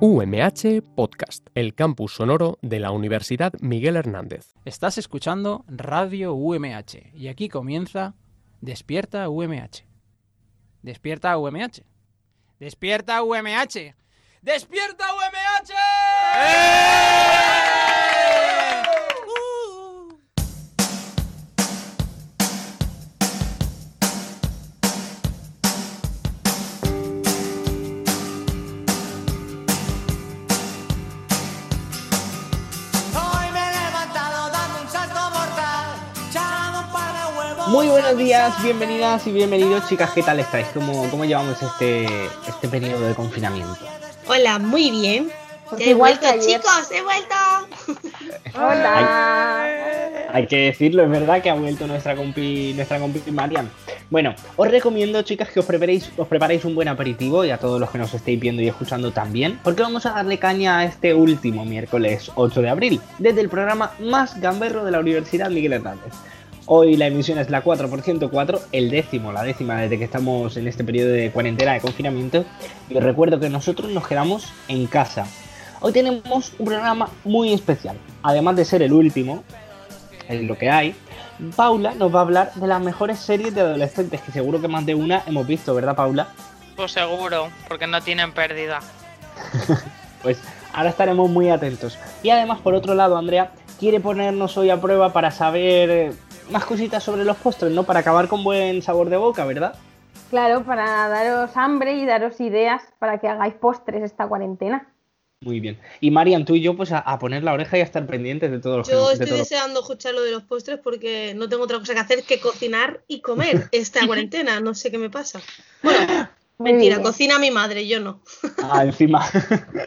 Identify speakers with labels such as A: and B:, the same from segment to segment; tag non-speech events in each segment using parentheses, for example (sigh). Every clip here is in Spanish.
A: UMH Podcast, el campus sonoro de la Universidad Miguel Hernández.
B: Estás escuchando Radio UMH y aquí comienza Despierta UMH. Despierta UMH. Despierta UMH. Despierta UMH.
C: Hoy
D: Muy buenos días, bienvenidas y bienvenidos, chicas. ¿Qué tal estáis? ¿Cómo, cómo llevamos este, este periodo de confinamiento?
E: Hola, muy bien.
F: Porque
E: he vuelto,
F: ayer.
E: chicos, he vuelto. (laughs)
F: Hola.
D: Hay que decirlo, es verdad que ha vuelto nuestra compi, nuestra compi Marian. Bueno, os recomiendo, chicas, que os preparéis, os preparéis un buen aperitivo y a todos los que nos estéis viendo y escuchando también, porque vamos a darle caña a este último miércoles 8 de abril, desde el programa más gamberro de la Universidad Miguel Hernández. Hoy la emisión es la 4%4, el décimo, la décima desde que estamos en este periodo de cuarentena de confinamiento. Y os recuerdo que nosotros nos quedamos en casa. Hoy tenemos un programa muy especial. Además de ser el último, en lo que hay, Paula nos va a hablar de las mejores series de adolescentes, que seguro que más de una hemos visto, ¿verdad, Paula?
G: Pues seguro, porque no tienen pérdida. (laughs)
D: Pues ahora estaremos muy atentos. Y además, por otro lado, Andrea quiere ponernos hoy a prueba para saber más cositas sobre los postres, ¿no? Para acabar con buen sabor de boca, ¿verdad?
F: Claro, para daros hambre y daros ideas para que hagáis postres esta cuarentena.
D: Muy bien. Y Marian, tú y yo, pues a, a poner la oreja y a estar pendientes de todo lo que
E: Yo
D: de
E: estoy
D: todo lo-
E: deseando escuchar lo de los postres porque no tengo otra cosa que hacer que cocinar y comer (laughs) esta cuarentena. No sé qué me pasa. Bueno,
F: Muy
E: mentira,
F: bien.
E: cocina mi madre, yo no.
D: Ah, encima.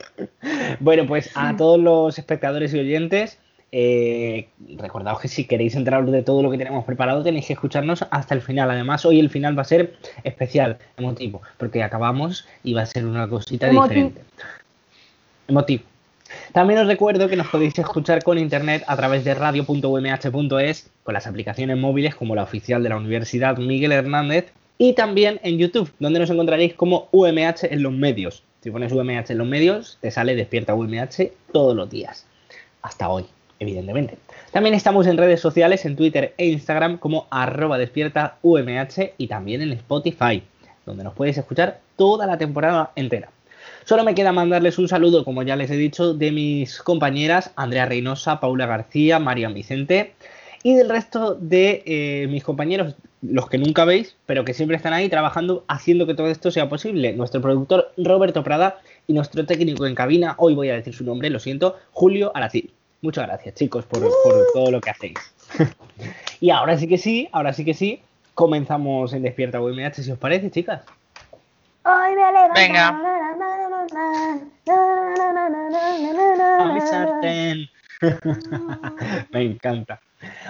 D: (laughs) bueno, pues a todos los espectadores y oyentes, eh, recordaos que si queréis enteraros de todo lo que tenemos preparado, tenéis que escucharnos hasta el final. Además, hoy el final va a ser especial, emotivo, porque acabamos y va a ser una cosita
F: Emotivo.
D: diferente. Emotivo. También os recuerdo que nos podéis escuchar con internet a través de radio.umh.es, con las aplicaciones móviles como la oficial de la Universidad Miguel Hernández y también en YouTube, donde nos encontraréis como UMH en los medios. Si pones UMH en los medios, te sale Despierta UMH todos los días. Hasta hoy, evidentemente. También estamos en redes sociales, en Twitter e Instagram como arroba despierta y también en Spotify, donde nos podéis escuchar toda la temporada entera. Solo me queda mandarles un saludo, como ya les he dicho, de mis compañeras Andrea Reynosa, Paula García, María Vicente y del resto de eh, mis compañeros, los que nunca veis, pero que siempre están ahí trabajando, haciendo que todo esto sea posible. Nuestro productor Roberto Prada y nuestro técnico en cabina, hoy voy a decir su nombre, lo siento, Julio Aracil. Muchas gracias, chicos, por, por todo lo que hacéis. (laughs) y ahora sí que sí, ahora sí que sí, comenzamos en Despierta UMH, si os parece, chicas.
F: Hoy me levanto.
G: Venga.
D: a mi sartén. (laughs) Me encanta.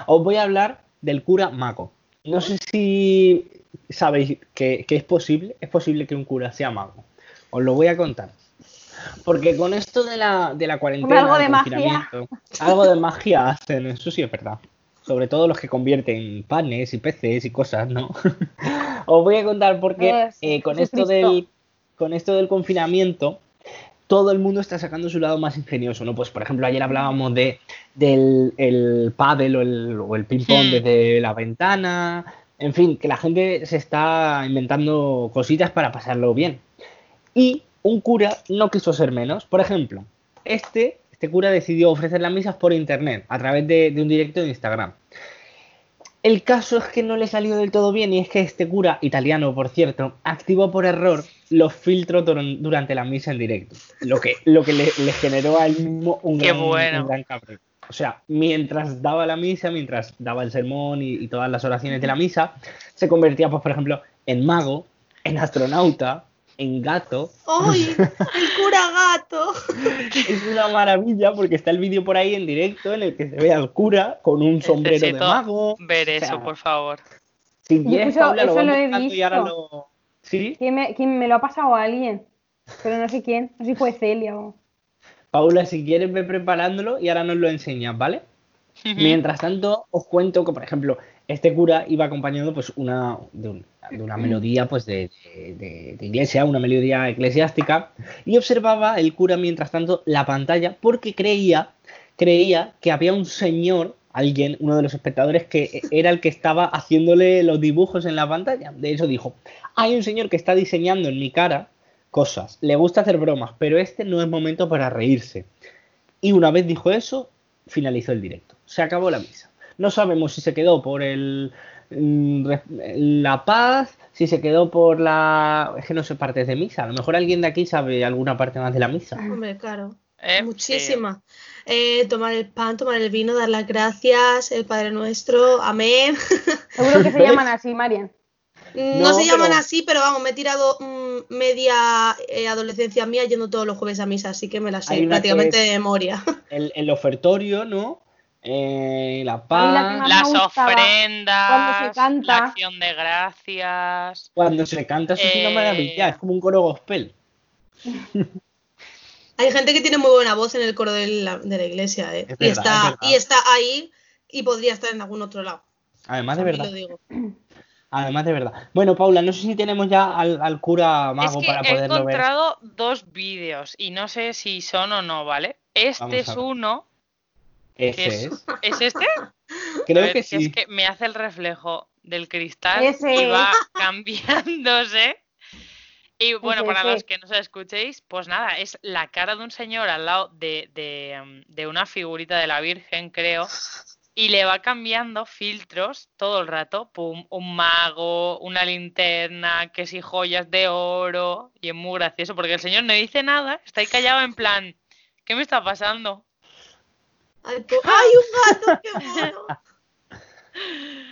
D: Os voy a hablar del cura mago. No sé si sabéis que, que es posible, es posible que un cura sea mago. Os lo voy a contar. Porque con esto de la, de la cuarentena,
F: algo de magia.
D: algo de magia hacen, eso sí es verdad. Sobre todo los que convierten panes y peces y cosas, ¿no? (laughs) Os voy a contar porque eh, con esto del con esto del confinamiento, todo el mundo está sacando su lado más ingenioso, ¿no? Pues por ejemplo, ayer hablábamos de del el pádel o el, o el ping pong
G: Hmm.
D: desde la ventana, en fin, que la gente se está inventando cositas para pasarlo bien. Y un cura no quiso ser menos. Por ejemplo, este, este cura decidió ofrecer las misas por internet, a través de, de un directo de Instagram. El caso es que no le salió del todo bien y es que este cura, italiano por cierto, activó por error los filtros duran- durante la misa en directo, lo que, lo que le, le generó a él mismo un
G: Qué
D: gran,
G: bueno.
D: un gran cabreo. O sea, mientras daba la misa, mientras daba el sermón y, y todas las oraciones de la misa, se convertía, pues, por ejemplo, en mago, en astronauta, en gato.
E: ¡Ay! (laughs) ¡El cura gato!
D: Es una maravilla porque está el vídeo por ahí en directo en el que se ve al cura con un sombrero de
G: Necesito
D: mago.
G: ver
D: O sea,
G: eso, por favor.
D: Si quieres,
F: eso-
D: Paula, lo
F: eso lo
D: vamos
F: he
D: buscando y ahora
F: visto.
D: lo... ¿Sí?
F: ¿Quién me, quién me lo ha pasado a alguien? Pero no sé quién. No sé si fue Celia o.
D: Paula, si quieres, ve preparándolo y ahora nos lo enseñas, ¿vale? Mientras tanto, os cuento que, por ejemplo, este cura iba acompañando pues una, de, un- de una melodía pues de, de- de- iglesia, una melodía eclesiástica, y observaba el cura mientras tanto la pantalla porque creía, creía que había un señor, alguien, uno de los espectadores, que era el que estaba haciéndole los dibujos en la pantalla. De eso dijo, hay un señor que está diseñando en mi cara cosas, le gusta hacer bromas, pero este no es momento para reírse. Y una vez dijo eso, finalizó el directo. Se acabó la misa. No sabemos si se quedó por el mm, la paz, si se quedó por la... Es que no sé partes de misa. A lo mejor alguien de aquí sabe alguna parte más de la misa.
E: Hombre, claro.
G: Eh,
E: Muchísima. Eh, tomar el pan, tomar el vino, dar las gracias, el Padre Nuestro, amén. (laughs)
F: Seguro que se llaman así, Marian.
E: No,
D: No,
E: se llaman
D: pero-
E: así, pero vamos, me he tirado mm, media eh, adolescencia mía yendo todos los jueves a misa, así que me la sé prácticamente de memoria.
D: El, el ofertorio, ¿no? Eh, la paz.
G: Las ofrendas,
F: cuando se canta.
G: la acción de gracias.
D: Cuando se canta, eso es una
G: Eh,
D: maravilla. Es como un coro gospel. (laughs)
E: Hay gente que tiene muy buena voz en el coro de la, de la iglesia, ¿eh?
D: Es
E: y, está,
D: es
E: y está ahí y podría estar en algún otro lado.
D: Además de verdad.
E: lo digo. (clears throat)
D: Además de verdad. Bueno, Paula, no sé si tenemos ya al, al cura
G: Es
D: mago
G: que
D: para
G: he
D: poderlo ver.
G: encontrado dos vídeos y no sé si son o no, ¿vale? Este es uno.
D: Ese
G: es,
D: es. (laughs)
G: ¿Es este?
D: Creo
G: ver,
D: que
G: Es
D: sí.
G: que me hace el reflejo del cristal
F: Ese
G: y
F: es.
G: va (laughs) cambiándose. Y bueno,
F: Ese,
G: para
F: ese.
G: los que no se escuchéis, pues nada, es la cara de un señor al lado de, de, em, de una figurita de la Virgen, creo. Y le va cambiando filtros todo el rato. Pum, un mago, una linterna, que si joyas de oro. Y es muy gracioso porque el señor no dice nada, está ahí callado en plan, ¿qué me está pasando?
E: Ay, po- ¡Ay, un gato! (laughs)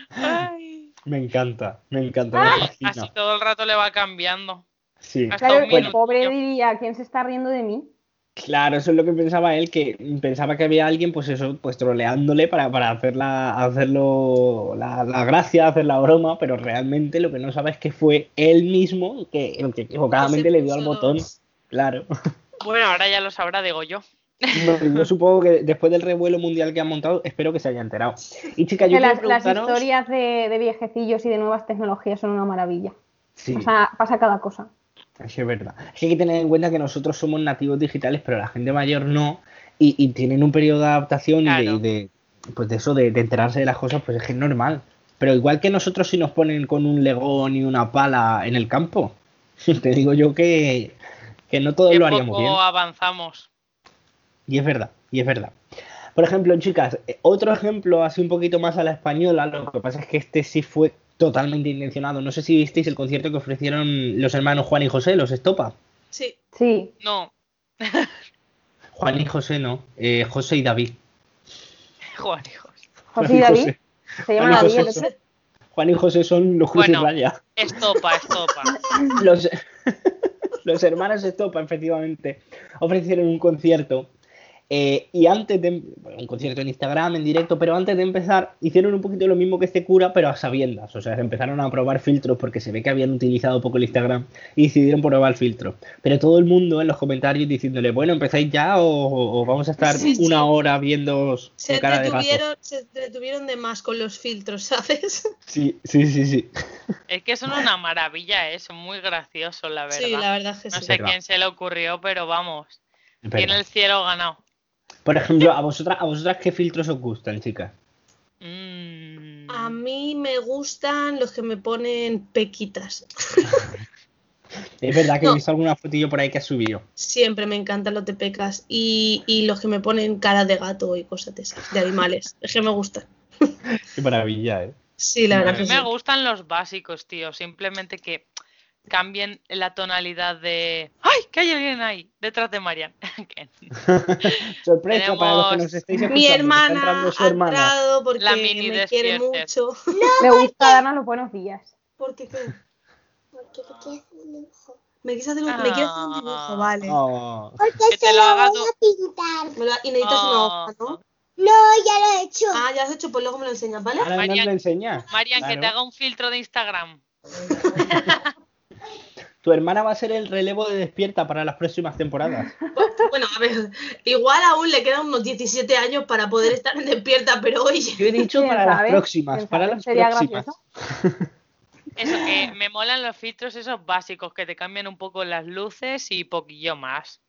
E: ¡Qué!
G: Ay.
D: Me encanta, me encanta, me
G: Así todo el rato le va cambiando.
D: Sí.
G: Hasta
F: Claro, el pobre diría, ¿quién se está riendo de mí?
D: Claro, eso es lo que pensaba él, que pensaba que había alguien, pues eso, pues troleándole para, para hacer la, hacerlo la, la gracia, hacer la broma, pero realmente lo que no sabe es que fue él mismo que, que equivocadamente le dio al botón. Claro.
G: Bueno, ahora ya lo sabrá, digo yo.
D: No, yo supongo que después del revuelo mundial que han montado, espero que se haya enterado. Y chica, yo
F: las, las historias de, de viejecillos y de nuevas tecnologías son una maravilla.
D: Sí.
F: Pasa, pasa cada cosa.
D: Es que es verdad. Es que hay que tener en cuenta que nosotros somos nativos digitales, pero la gente mayor no. Y, y tienen un periodo de adaptación y de-
G: Claro.
D: y de, pues de eso, de, de enterarse de las cosas, pues es que es normal. Pero igual que nosotros si nos ponen con un legón y una pala en el campo, (laughs) te digo yo que, que no todos lo haríamos
G: poco
D: bien.
G: avanzamos.
D: Y es verdad, y es verdad. Por ejemplo, chicas, eh, otro ejemplo así un poquito más a la española, lo que pasa es que este sí fue totalmente intencionado. No sé si visteis el concierto que ofrecieron los hermanos Juan y José, los Estopa.
E: Sí,
F: Sí,
G: No, (laughs)
D: Juan y José no, eh, José y David. (laughs)
G: Juan, hijos.
F: José
D: Juan
F: y David.
D: José.
F: Se llama
D: Juan y
F: David
D: José son- Juan y José son los Cruz y
G: Bueno.
D: Raya.
G: Estopa, estopa. (laughs)
D: Los, los hermanos Estopa, efectivamente, ofrecieron un concierto. Eh, y antes de. bueno, un concierto en Instagram, en directo, pero antes de empezar, hicieron un poquito lo mismo que este cura, pero a sabiendas. O sea, empezaron a probar filtros porque se ve que habían utilizado poco el Instagram y decidieron probar filtros. Pero todo el mundo en los comentarios diciéndole, bueno, empezáis ya o, o vamos a estar
E: Sí, sí.
D: una hora viendo
E: se
D: cara de gato.
E: se detuvieron de más con los filtros, (laughs) ¿sabes?
D: Sí, sí, sí, sí.
G: Es que son una maravilla, ¿eh? son muy graciosos, la verdad.
E: Sí, la verdad es que
G: no
E: sí.
G: sé
D: Verdad.
G: quién se le ocurrió, pero vamos, tiene el cielo ganado.
D: Por ejemplo, a vosotras, a vosotras qué filtros os gustan, chicas.
G: Mm.
E: A mí me gustan los que me ponen pequitas.
D: Es verdad que he visto alguna fotillo por ahí que has subido.
E: Siempre me encantan los de pecas. Y, y los que me ponen cara de gato y cosas de esas, de animales. Es que me gustan.
D: Qué maravilla, eh.
E: Sí, la
G: A
E: verdad
G: mí
E: que sí.
G: me gustan los básicos, tío. Simplemente que cambien la tonalidad de. ¡Ay! Que hay alguien ahí, detrás de Marian. (laughs) (laughs)
D: Sorpresa para los que nos estéis escuchando.
E: Mi hermana ha entrado porque
G: La mini
E: me quiere mucho. (laughs)
F: Me gusta darnos los buenos días.
E: ¿Por qué qué?
H: Porque te quiero hacer un dibujo.
E: Me quieres hacer un, me quieres hacer un dibujo,
G: Ah.
E: vale.
D: Oh,
H: Porque se
G: lo
H: lo
G: haga
H: voy
G: tú.
H: a pintar.
E: Lo- y necesitas una
G: Oh.
E: hoja, ¿no?
H: No, ya lo he hecho.
E: Ah, ya has hecho, pues luego me lo enseñas, ¿vale?
D: ahora
G: Marian-
D: lo enseñas.
G: Marian, que te haga un filtro de Instagram.
D: Tu hermana va a ser el relevo de despierta para las próximas temporadas. (laughs)
E: Bueno, a ver, igual aún le quedan unos 17 años para poder estar en despierta, pero oye,
D: Yo he dicho
F: ¿Quién
D: para las próximas,
F: ¿Quién
D: para las
F: Sería
D: próximas.
F: gracioso. (laughs)
G: Eso que me molan los filtros esos básicos que te cambian un poco las luces y poquillo más.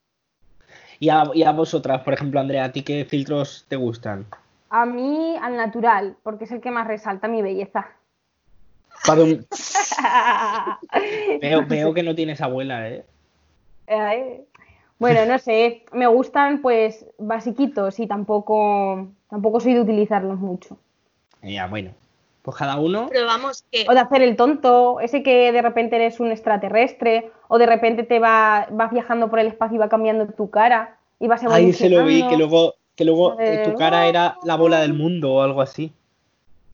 D: Y a, y a vosotras, por ejemplo, Andrea, ¿a ti qué filtros te gustan?
F: A mí, al natural, porque es el que más resalta mi belleza.
D: Padum. Veo, veo que no tienes abuela, ¿eh?
F: Ay. Bueno, no sé, me gustan pues basiquitos y tampoco, tampoco soy de utilizarlos mucho.
D: Ya, bueno. Pues cada uno.
E: pero vamos, que
F: O de hacer el tonto, ese que de repente eres un extraterrestre, o de repente te va, vas viajando por el espacio y va cambiando tu cara y vas
D: Ahí se lo vi, que luego, que luego eh, tu cara era la bola del mundo o algo así.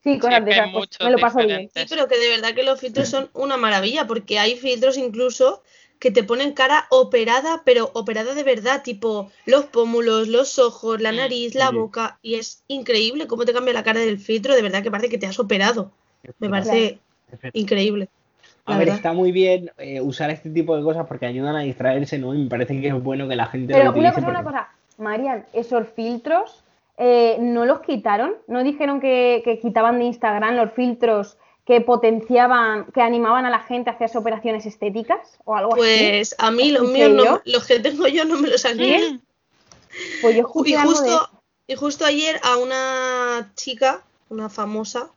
F: Sí, cosas de
G: que hay
F: esas, pues, me lo paso bien.
E: Sí, pero que de verdad que los filtros son una maravilla, porque hay filtros incluso que te ponen cara operada, pero operada de verdad, tipo los pómulos, los ojos, la
G: Mm.
E: nariz, la
D: Sí.
E: boca, y es increíble cómo te cambia la cara del filtro, de verdad que parece que te has operado. Me parece increíble.
D: A
E: la
D: ver,
E: verdad.
D: está muy bien eh, usar este tipo de cosas porque ayudan a distraerse, ¿no? Y me parece que es bueno que la gente
F: Pero
D: lo
F: una
D: utilice.
F: cosa, una
D: porque-
F: cosa, Marian, esos filtros eh, no los quitaron, no dijeron que, que quitaban de Instagram los filtros que potenciaban, que animaban a la gente a hacerse operaciones estéticas o algo así.
E: Pues a mí los
F: ¿En
E: míos, no, los que tengo yo no me los han.
F: Pues yo
E: Y
F: de
E: justo, y justo ayer a una chica, una famosa,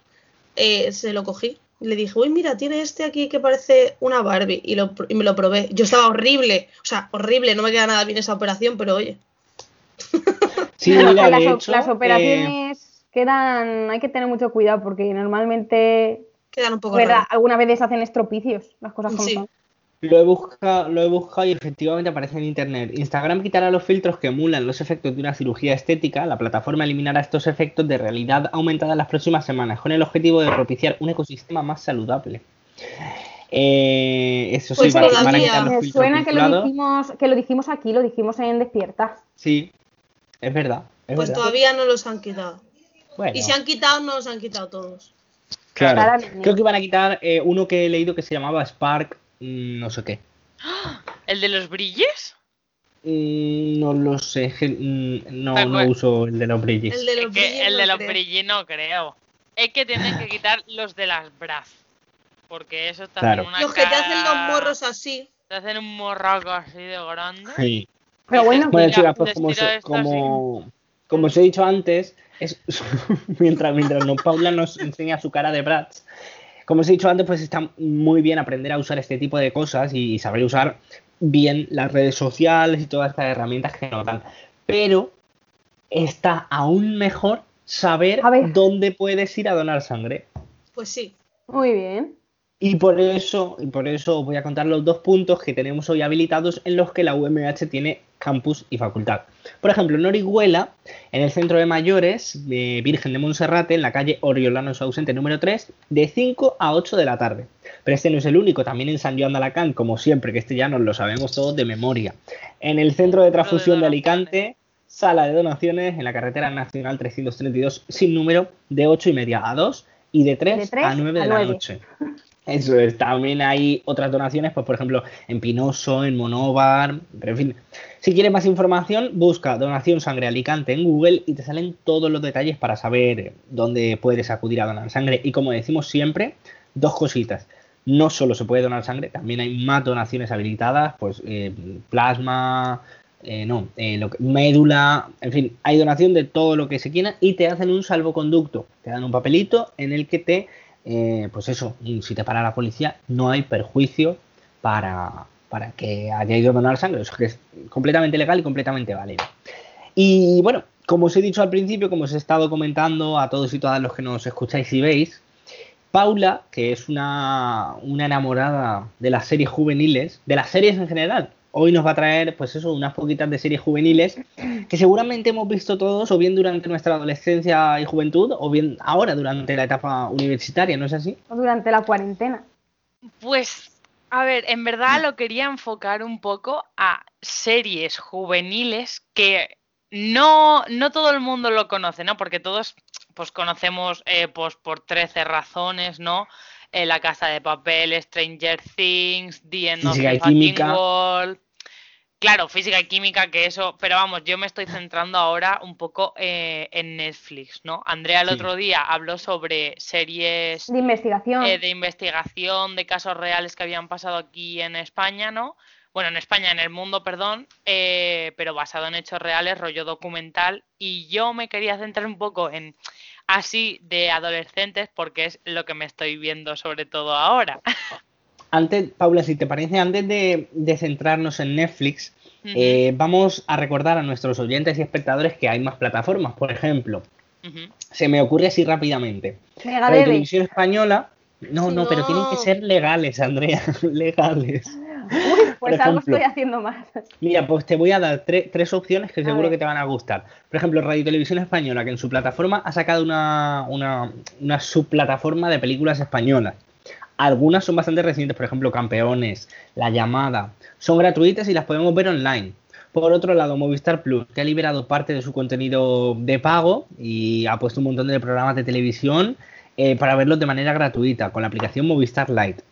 E: eh, se lo cogí. Le dije, uy, mira, tiene este aquí que parece una Barbie. Y, lo, y me lo probé. Yo estaba horrible. O sea, horrible. No me queda nada bien esa operación, pero oye. (laughs)
D: Sí, (laughs)
F: las,
D: de
F: o-
D: hecho,
F: las
D: eh,
F: operaciones quedan, hay que tener mucho cuidado porque normalmente
E: Quedan un poco
F: ¿verdad?
E: raras.
F: alguna vez hacen estropicios, las cosas como
E: Sí.
F: son.
D: Lo he buscado, lo he buscado y efectivamente aparece en internet. Instagram quitará los filtros que emulan los efectos de una cirugía estética. La plataforma eliminará estos efectos de realidad aumentada en las próximas semanas con el objetivo de propiciar un ecosistema más saludable. Eh, eso sí,
E: Pues
D: van, van a
E: todavía
D: quitar los
F: Me
D: filtros
F: suena que lo dijimos, que lo dijimos aquí, lo dijimos en Despierta.
D: Sí, es verdad. es
E: Pues
D: verdad.
E: todavía no los han quitado.
D: Bueno,
E: Y si han quitado, no los han quitado todos.
D: claro.
F: Claramente.
D: Creo que van a quitar eh, uno que he leído que se llamaba Spark, mm, no sé qué. (gasps)
G: ¿El de los brilles?
D: Mm, no lo sé, mm, no,
G: ¿Te
D: no
G: acuer-
D: uso el de los brillis.
E: El de
G: Es
E: los
G: que
E: brillos
G: el
E: no
G: de los
E: creo.
G: brillis no creo. Es que tienen que quitar los de las bras. Porque eso te
D: Claro.
G: hacen una
E: Los que te hacen los
G: cara-
E: morros así.
G: Te hacen un morraco así de grande.
D: Sí.
F: Pero bueno,
D: Bueno,
G: Mira,
D: chicas, pues como, se- como, como os he dicho antes, es, (laughs) mientras, mientras nos, Paula nos enseña su cara de Bratz, como os he dicho antes, pues está muy bien aprender a usar este tipo de cosas y, saber usar bien las redes sociales y todas estas herramientas que nos dan. Pero está aún mejor saber dónde puedes ir a donar sangre.
E: Pues sí.
F: muy bien.
D: Y por eso, y por eso os voy a contar los dos puntos que tenemos hoy habilitados en los que la UMH tiene campus y facultad. Por ejemplo, en Orihuela, en el centro de mayores de Virgen de Monserrate, en la calle Oriolano Ausente número 3, de 5 a 8 de la tarde. Pero este no es el único, también en San Joan de Alacant, como siempre, que este ya nos lo sabemos todos de memoria. En el centro de transfusión de Alicante, sala de donaciones en la carretera nacional 332 sin número, de 8 y media a 2 y de 3,
F: De tres
D: a 9 de
F: a
D: la noche. Eso es, también hay otras donaciones, pues por ejemplo en Pinoso, en Monóvar, en fin. Si quieres más información, busca Donación Sangre Alicante en Google y te salen todos los detalles para saber dónde puedes acudir a donar sangre. Y como decimos siempre, dos cositas. No solo se puede donar sangre, también hay más donaciones habilitadas, pues eh, plasma, eh, no, eh, lo que- médula, en fin, hay donación de todo lo que se quiera y te hacen un salvoconducto. Te dan un papelito en el que te eh, pues eso, si te para la policía, no hay perjuicio para, para que haya ido a donar sangre. Es completamente legal y completamente válido. Y bueno, como os he dicho al principio, como os he estado comentando a todos y todas los que nos escucháis y veis, Paula, que es una, una enamorada de las series juveniles, de las series en general, hoy nos va a traer, pues eso, unas poquitas de series juveniles que seguramente hemos visto todos, o bien durante nuestra adolescencia y juventud, o bien ahora durante la etapa universitaria, ¿no es así?
F: O durante la cuarentena.
G: Pues, a ver, en verdad lo quería enfocar un poco a series juveniles que no, no todo el mundo lo conoce, ¿no? Porque todos pues conocemos eh, pues por 13 razones, ¿no? Eh, la Casa de Papel, Stranger Things, The End of the Fucking. World, Claro, física y química, que eso, pero vamos, yo me estoy centrando ahora un poco eh, en Netflix, ¿no? Andrea el
D: Sí.
G: otro día habló sobre series
F: De investigación.
G: eh, de investigación de casos reales que habían pasado aquí en España, ¿no? Bueno, en España, en el mundo, perdón, eh, pero basado en hechos reales, rollo documental. Y yo me quería centrar un poco en así de adolescentes, porque es lo que me estoy viendo sobre todo ahora. (laughs)
D: Antes, Paula, si te parece, antes de, de centrarnos en Netflix, eh, vamos a recordar a nuestros oyentes y espectadores que hay más plataformas. Por ejemplo, se me ocurre así rápidamente.
F: Mega
D: Radio
F: Debe.
D: Televisión Española. No, no, pero tienen que ser legales, Andrea, (laughs) legales.
F: Uy, pues
D: Por
F: algo
D: ejemplo.
F: estoy haciendo más.
D: Mira, pues te voy a dar tre- tres opciones que
F: A
D: seguro
F: ver.
D: que te van a gustar. Por ejemplo, Radio Televisión Española, que en su plataforma ha sacado una, una, una subplataforma de películas españolas. Algunas son bastante recientes, por ejemplo, Campeones, La Llamada. Son gratuitas y las podemos ver online. Por otro lado, Movistar Plus, que ha liberado parte de su contenido de pago y ha puesto un montón de programas de televisión eh, para verlos de manera gratuita con la aplicación Movistar Lite.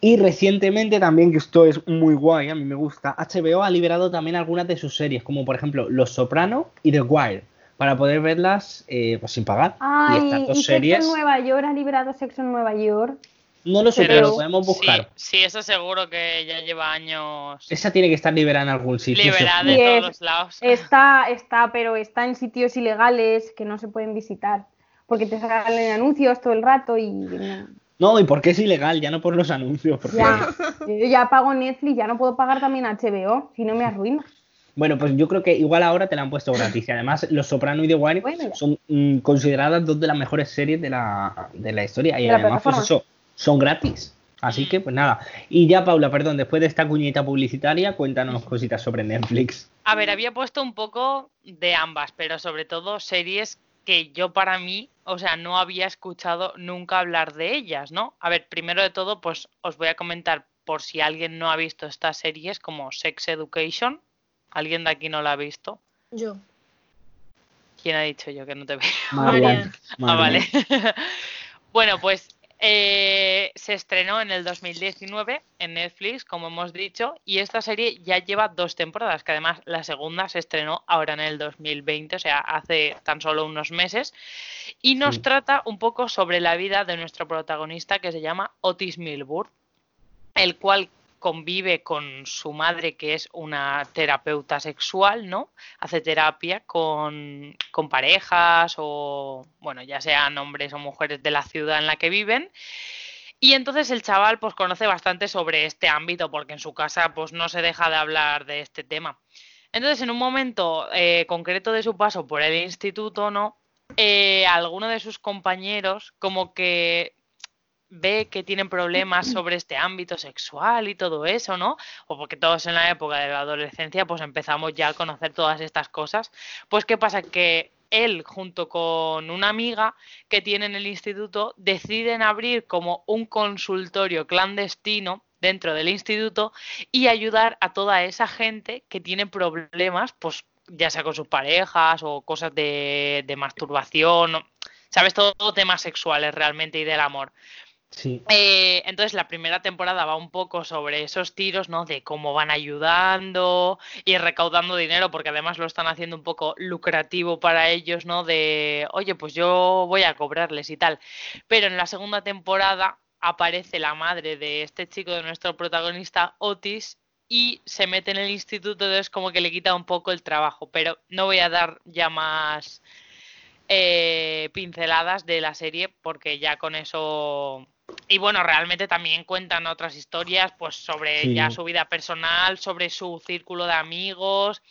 D: Y recientemente también, que esto es muy guay, a mí me gusta, HBO ha liberado también algunas de sus series, como por ejemplo Los Soprano y The Wire, para poder verlas eh, pues, sin pagar. y
F: Ay,
D: estas
F: y
D: dos
F: Sexo
D: series,
F: en Nueva York ha liberado Sexo en Nueva York.
D: No lo sé,
G: Pero
D: pero lo podemos buscar.
G: Sí, sí, eso seguro que ya lleva años
D: Esa tiene que estar liberada en algún sitio.
G: liberada
F: Sí,
G: de todos los lados.
F: Está, está, pero está en sitios ilegales que no se pueden visitar. Porque te salen anuncios todo el rato y no.
D: No, y porque es ilegal, ya no por los anuncios. Porque...
F: ya. Yo ya pago Netflix, ya no puedo pagar también HBO, si no me arruino.
D: Bueno, pues yo creo que igual ahora te la han puesto gratis. Y además, Los Soprano y The Wire
F: Bueno,
D: son mm, consideradas dos de las mejores series de la, de la historia. Y
F: De la
D: además, pues eso, son gratis. Así que, pues nada. Y ya, Paula, perdón, después de esta cuñita publicitaria, cuéntanos cositas sobre Netflix.
G: A ver, había puesto un poco de ambas, pero sobre todo series que yo para mí, o sea, no había escuchado nunca hablar de ellas, ¿no? A ver, primero de todo, pues os voy a comentar por si alguien no ha visto estas series como Sex Education. ¿Alguien de aquí no la ha visto?
E: Yo.
G: ¿Quién ha dicho yo que no te veo?
E: Marian. (laughs)
G: Ah, vale. (laughs) bueno, pues eh, se estrenó en el 2019 en Netflix, como hemos dicho, y esta serie ya lleva dos temporadas, que además la segunda se estrenó ahora en el 2020, o sea, hace tan solo unos meses, y nos
D: Sí.
G: trata un poco sobre la vida de nuestro protagonista que se llama Otis Milburn, el cual convive con su madre, que es una terapeuta sexual, ¿no? Hace terapia con, con parejas o, bueno, ya sean hombres o mujeres de la ciudad en la que viven. Y entonces el chaval pues conoce bastante sobre este ámbito porque en su casa pues no se deja de hablar de este tema. Entonces en un momento eh, concreto de su paso por el instituto, ¿no? Eh, alguno de sus compañeros como que ve que tienen problemas (clears throat) sobre este ámbito sexual y todo eso, ¿no? O porque todos en la época de la adolescencia pues empezamos ya a conocer todas estas cosas. Pues ¿qué pasa? Que él junto con una amiga que tiene en el instituto deciden abrir como un consultorio clandestino dentro del instituto y ayudar a toda esa gente que tiene problemas, pues ya sea con sus parejas o cosas de, de masturbación, ¿sabes? Todo, todo temas sexuales realmente y del amor. Eh, entonces la primera temporada va un poco sobre esos tiros, ¿no? De cómo van ayudando y recaudando dinero, porque además lo están haciendo un poco lucrativo para ellos, ¿no? De, oye, pues yo voy a cobrarles y tal. Pero en la segunda temporada aparece la madre de este chico, de nuestro protagonista, Otis, y se mete en el instituto, entonces como que le quita un poco el trabajo. Pero no voy a dar ya más eh, pinceladas de la serie porque ya con eso y bueno realmente también cuentan otras historias pues sobre
D: Sí.
G: ya su vida personal sobre su círculo de amigos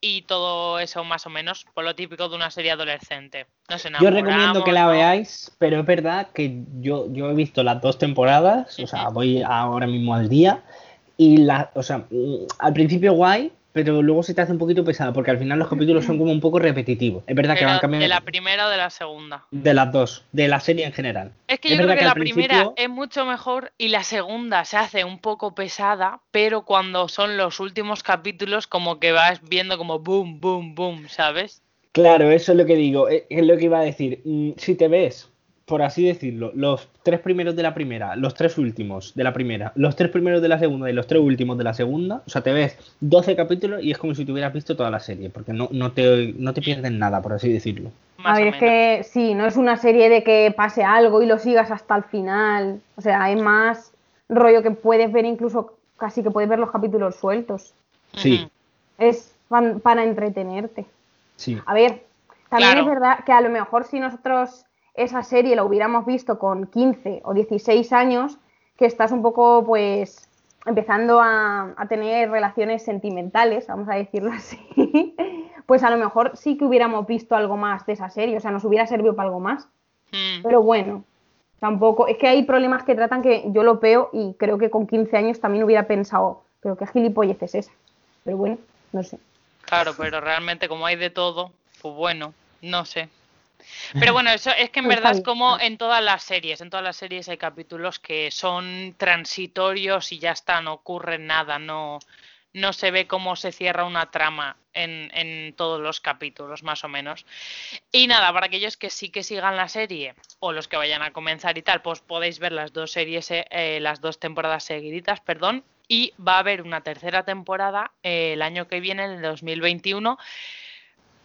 G: y todo eso más o menos por lo típico de una serie adolescente. Nos
D: Yo recomiendo que la veáis, pero es verdad que yo, yo he visto las dos temporadas, o sea, voy ahora mismo al día, y la, o sea, mm, al principio guay, pero luego se te hace un poquito pesado, porque al final los capítulos son como un poco repetitivos. Es verdad que van cambiando
G: de la primera o de la segunda
D: de las dos, de la serie en general.
G: Es que
D: Es
G: yo creo que,
D: que
G: la primera
D: principio-
G: es mucho mejor y la segunda se hace un poco pesada, pero cuando son los últimos capítulos como que vas viendo como boom, boom, boom, ¿sabes?
D: Claro, eso es lo que digo, es, es lo que iba a decir. Mm, Si te ves por así decirlo, los tres primeros de la primera, los tres últimos de la primera, los tres primeros de la segunda y los tres últimos de la segunda, o sea, te ves 12 capítulos y es como si te hubieras visto toda la serie, porque no, no, te, no te pierdes nada, por así decirlo.
G: Más
F: a ver, es que sí, no es una serie de que pase algo y lo sigas hasta el final. O sea, es más rollo que puedes ver incluso, casi que puedes ver los capítulos sueltos.
D: Sí.
F: Es para entretenerte.
D: sí.
F: A ver, también
G: Claro.
F: es verdad que a lo mejor si nosotros esa serie la hubiéramos visto con 15 o 16 años, que estás un poco, pues, empezando a, a tener relaciones sentimentales, vamos a decirlo (laughs) así, pues a lo mejor sí que hubiéramos visto algo más de esa serie, o sea, nos hubiera servido para algo más.
G: Mm.
F: Pero bueno, tampoco, es que hay problemas que tratan que yo lo veo y creo que con 15 años también hubiera pensado, pero qué gilipollez es esa. Pero bueno, no sé.
G: Claro, pero realmente como hay de todo, pues bueno, no sé. Pero bueno, eso es que en
F: Pues
G: verdad es como en todas las series, en todas las series hay capítulos que son transitorios y ya está, no ocurre nada, no, no se ve cómo se cierra una trama en, en todos los capítulos, más o menos. Y nada, para aquellos que sí que sigan la serie o los que vayan a comenzar y tal, pues podéis ver las dos series, eh, eh, las dos temporadas seguiditas, perdón, y va a haber una tercera temporada eh, el año que viene, en el 2021.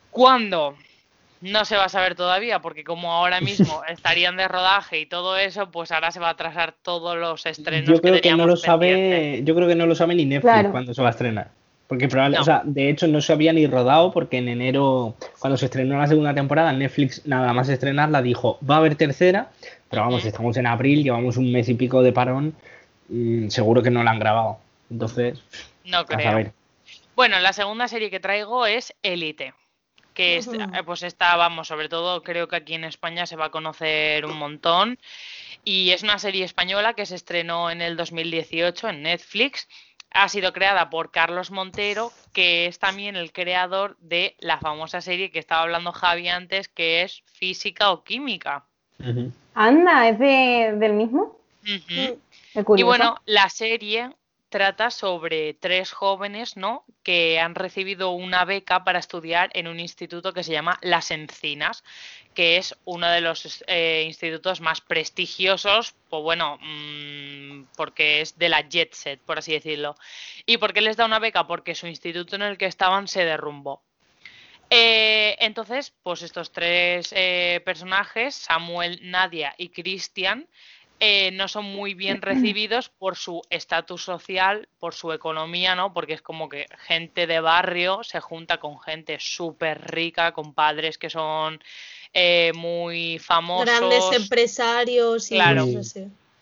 G: ¿Cuándo? No se va a saber todavía, porque como ahora (laughs) mismo estarían de rodaje y todo eso, pues ahora se va a atrasar todos los estrenos
D: Yo creo que no lo sabe, yo creo que no lo sabe ni Netflix
F: Claro.
D: cuando se va a estrenar. Porque probable,
G: No.
D: o sea, de hecho no se había ni rodado porque en enero, cuando se estrenó la segunda temporada, Netflix nada más estrenarla dijo, va a haber tercera, pero vamos, estamos en abril, llevamos un mes y pico de parón, mm, seguro que no la han grabado. Entonces,
G: No
D: a
G: creo.
D: saber.
G: Bueno, la segunda serie que traigo es Elite, que es, eh, pues está, vamos, sobre todo creo que aquí en España se va a conocer un montón. Y es una serie española que se estrenó en el 2018 en Netflix. Ha sido creada por Carlos Montero, que es también el creador de la famosa serie que estaba hablando Javi antes, que es Física o Química.
F: Anda, ¿es de- del mismo? Qué
G: Y bueno, la serie trata sobre tres jóvenes, ¿no? Que han recibido una beca para estudiar en un instituto que se llama Las Encinas, que es uno de los eh, institutos más prestigiosos, pues bueno, mm, porque es de la jet set, por así decirlo. ¿Y por qué les da una beca? Porque su instituto en el que estaban se derrumbó. Eh, entonces, pues estos tres eh, personajes, Samuel, Nadia y Cristian, eh, no son muy bien recibidos por su estatus social, por su economía, ¿no? Porque es como que gente de barrio se junta con gente súper rica, con padres que son eh, muy famosos.
E: Grandes empresarios y
G: Claro.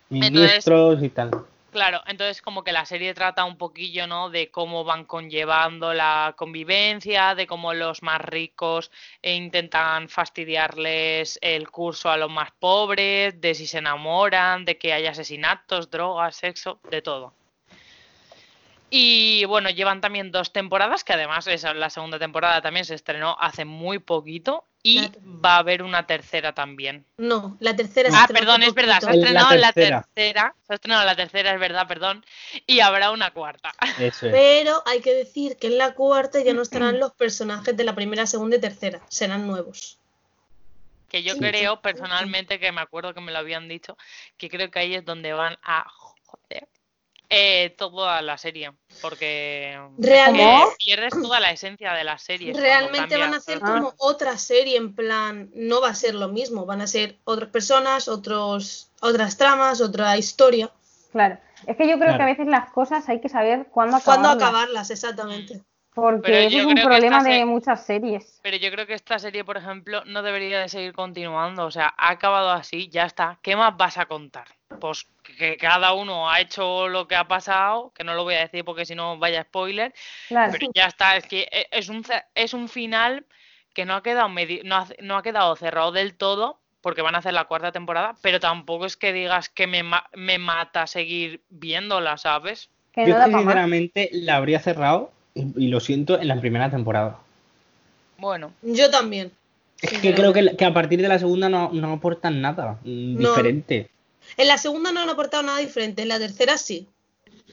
D: Ministros y tal.
G: Claro, entonces como que la serie trata un poquillo, ¿no? De cómo van conllevando la convivencia, de cómo los más ricos eh, intentan fastidiarles el curso a los más pobres, de si se enamoran, de que hay asesinatos, drogas, sexo, de todo. Y bueno, llevan también dos temporadas, que además esa, la segunda temporada también se estrenó hace muy poquito y va a haber una tercera también.
E: No, la tercera se
G: Ah, perdón, es verdad, se ha.
D: El- la
G: estrenado la
D: tercera.
G: tercera. Se ha estrenado la tercera, es verdad, perdón. Y habrá una cuarta.
D: Eso es.
E: Pero hay que decir que en la cuarta ya no estarán los personajes de la primera, segunda y tercera. Serán nuevos.
G: Que yo
E: Sí,
G: creo
E: sí.
G: personalmente, que me acuerdo que me lo habían dicho, que creo que ahí es donde van a joder eh, toda la serie. Porque
E: Realmente-
G: pierdes toda la esencia de la serie.
E: Realmente van a hacer
F: Ah.
E: como otra serie, en plan, no va a ser lo mismo, van a ser otras personas, otros, otras tramas, otra historia.
F: Claro. Es que yo creo que a veces las cosas hay que saber cuándo
E: ¿Cuándo
F: acabarlas.
E: acabarlas? Exactamente.
F: Porque eso es un problema de
G: se-
F: muchas series.
G: Pero yo creo que esta serie, por ejemplo, no debería de seguir continuando. O sea, ha acabado así, ya está. ¿Qué más vas a contar? Pues que cada uno ha hecho lo que ha pasado, que no lo voy a decir porque si no vaya spoiler,
F: Claro.
G: pero ya está. Es que e- es un, es un final que no ha quedado medi- no ha, no ha quedado cerrado del todo, porque van a hacer la cuarta temporada, pero tampoco es que digas que me, ma- me mata seguir viéndola, ¿sabes?
F: Que
D: Yo
F: no
D: sinceramente la habría cerrado, y, y lo siento, en la primera temporada.
G: Bueno,
E: Yo también.
D: Es que creo que, que a partir de la segunda no, no aportan nada mm,
E: No.
D: diferente.
E: En la segunda no han aportado nada diferente, en la tercera sí.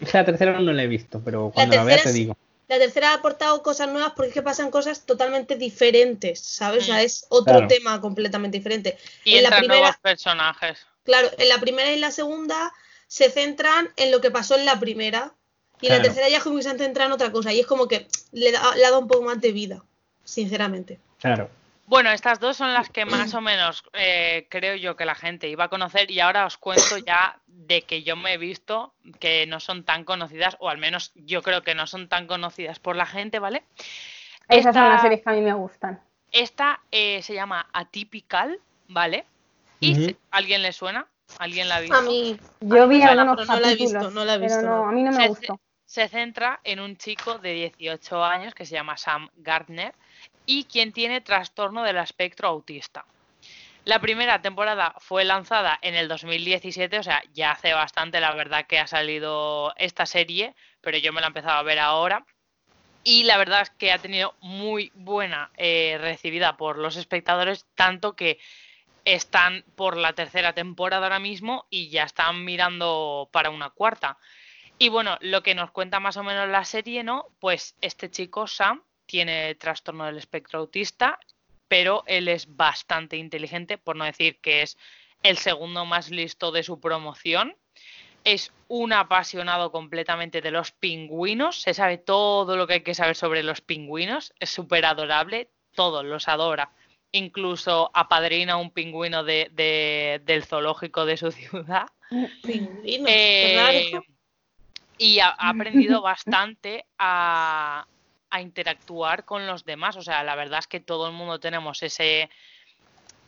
D: Es que la tercera no la he visto, pero
E: La
D: cuando la, vea
E: tercera
D: te
E: sí.
D: digo.
E: La tercera ha aportado cosas nuevas porque es que pasan cosas totalmente diferentes, ¿sabes? O sea,
G: Mm.
E: es otro
D: Claro.
E: tema completamente diferente.
G: Y
E: en la primera,
G: nuevos personajes.
E: claro, en la primera y la segunda se centran en lo que pasó en la primera. Y en la tercera ya es como que se han centrado en otra cosa. Y es como que le da, le ha dado un poco más de vida, sinceramente.
D: Claro.
G: Bueno, estas dos son las que más o menos eh, creo yo que la gente iba a conocer y ahora os cuento ya de que yo me he visto que no son tan conocidas, o al menos yo creo que no son tan conocidas por la gente, ¿vale?
F: Esas son las series que a mí me gustan.
G: Esta eh, se llama Atypical, ¿vale? ¿Y ¿Alguien le suena? ¿Alguien la ha visto?
E: A mí,
F: Yo vi algunos
E: pero no la he
F: capítulos,
E: visto, no la he
F: pero
E: visto,
F: no,
E: no.
F: a mí no me
G: Se-
F: gustó.
G: Se centra en un chico de 18 años que se llama Sam Gardner y quien tiene trastorno del espectro autista. La primera temporada fue lanzada en el 2017, o sea, ya hace bastante la verdad que ha salido esta serie, pero yo me la he empezado a ver ahora. Y la verdad es que ha tenido muy buena eh, recibida por los espectadores, tanto que están por la tercera temporada ahora mismo y ya están mirando para una cuarta. Y bueno, lo que nos cuenta más o menos la serie, ¿no? Pues este chico, Sam, tiene trastorno del espectro autista, pero él es bastante inteligente, por no decir que es el segundo más listo de su promoción. Es un apasionado completamente de los pingüinos, se sabe todo lo que hay que saber sobre los pingüinos, es súper adorable, todos los adora. Incluso apadrina un pingüino de- de- del zoológico de su (laughs) ciudad.
E: pingüinos, qué
G: Eh,
E: raro.
G: Y ha, ha aprendido (laughs) bastante a, a interactuar con los demás. O sea, la verdad es que todo el mundo tenemos ese,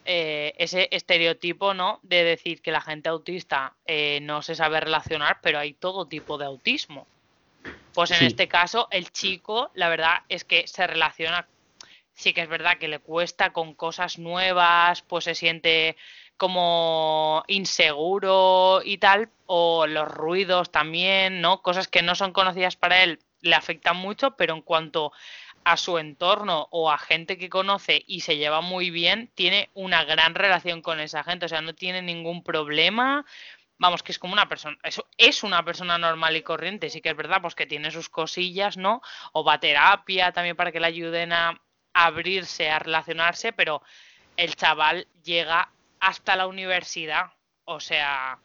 G: eh, ese estereotipo, ¿no? De decir que la gente autista eh, no se sabe relacionar, pero hay todo tipo de autismo. Pues en
D: Sí.
G: este caso, el chico, la verdad es que se relaciona. Sí que es verdad que le cuesta con cosas nuevas, pues se siente como inseguro y tal, o los ruidos también, ¿no? Cosas que no son conocidas para él le afectan mucho, pero en cuanto a su entorno o a gente que conoce y se lleva muy bien, tiene una gran relación con esa gente, o sea, no tiene ningún problema. Vamos, que es como una persona, eso es una persona normal y corriente, sí que es verdad, pues que tiene sus cosillas, ¿no? O va a terapia también para que le ayuden a abrirse, a relacionarse, pero el chaval llega hasta la universidad, o sea,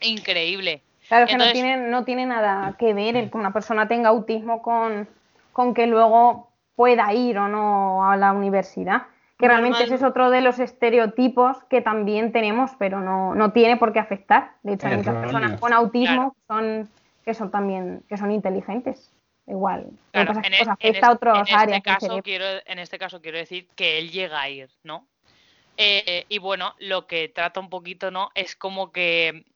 G: increíble.
F: Claro, que
G: Entonces-
F: no tiene, no tiene nada que ver el que una persona tenga autismo con, con que luego pueda ir o no a la universidad. Que realmente
E: Normal.
F: ese es otro de los estereotipos que también tenemos, pero no, no tiene por qué afectar. De hecho, hay muchas personas con autismo que son, que son también que son inteligentes. Igual.
G: Claro, en,
F: pues,
G: en
F: afecta a
G: en este
F: áreas
G: caso quiero, en este caso quiero decir que él llega a ir, ¿no? Eh, y bueno, lo que trata un poquito, ¿no? Es como que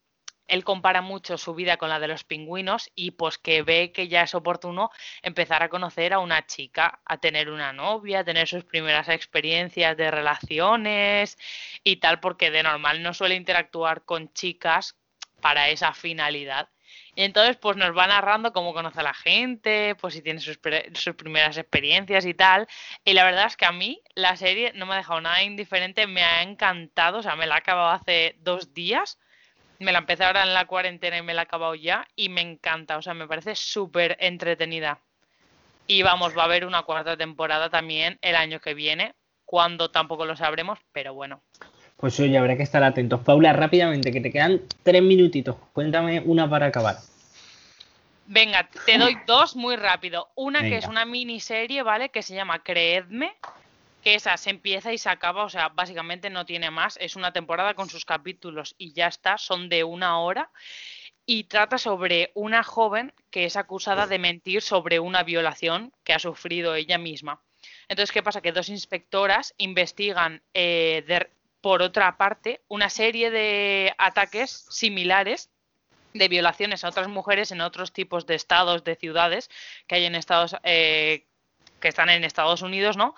G: él compara mucho su vida con la de los pingüinos y pues que ve que ya es oportuno empezar a conocer a una chica, a tener una novia, a tener sus primeras experiencias de relaciones y tal, porque de normal no suele interactuar con chicas para esa finalidad. Y entonces, pues nos va narrando cómo conoce a la gente, pues si tiene sus, sus primeras experiencias y tal. Y la verdad es que a mí la serie no me ha dejado nada indiferente, me ha encantado, o sea, me la he acabado hace dos días. Me la empecé ahora en la cuarentena y me la he acabado ya y me encanta, o sea, me parece súper entretenida. Y vamos, va a haber una cuarta temporada también el año que viene, cuando tampoco lo sabremos, pero bueno.
D: Pues oye, habrá que estar atentos. Paula, rápidamente, que te quedan tres minutitos. Cuéntame una para acabar.
G: Venga, te doy (laughs) dos muy rápido. Una que es una miniserie, ¿vale? Que se llama Creedme, que esa se empieza y se acaba, o sea, básicamente no tiene más. Es una temporada con sus capítulos y ya está, son de una hora. Y trata sobre una joven que es acusada de mentir sobre una violación que ha sufrido ella misma. Entonces, ¿qué pasa? Que dos inspectoras investigan, eh, de- por otra parte, una serie de ataques similares de violaciones a otras mujeres en otros tipos de estados, de ciudades que hay en Estados, eh, que están en Estados Unidos, ¿no?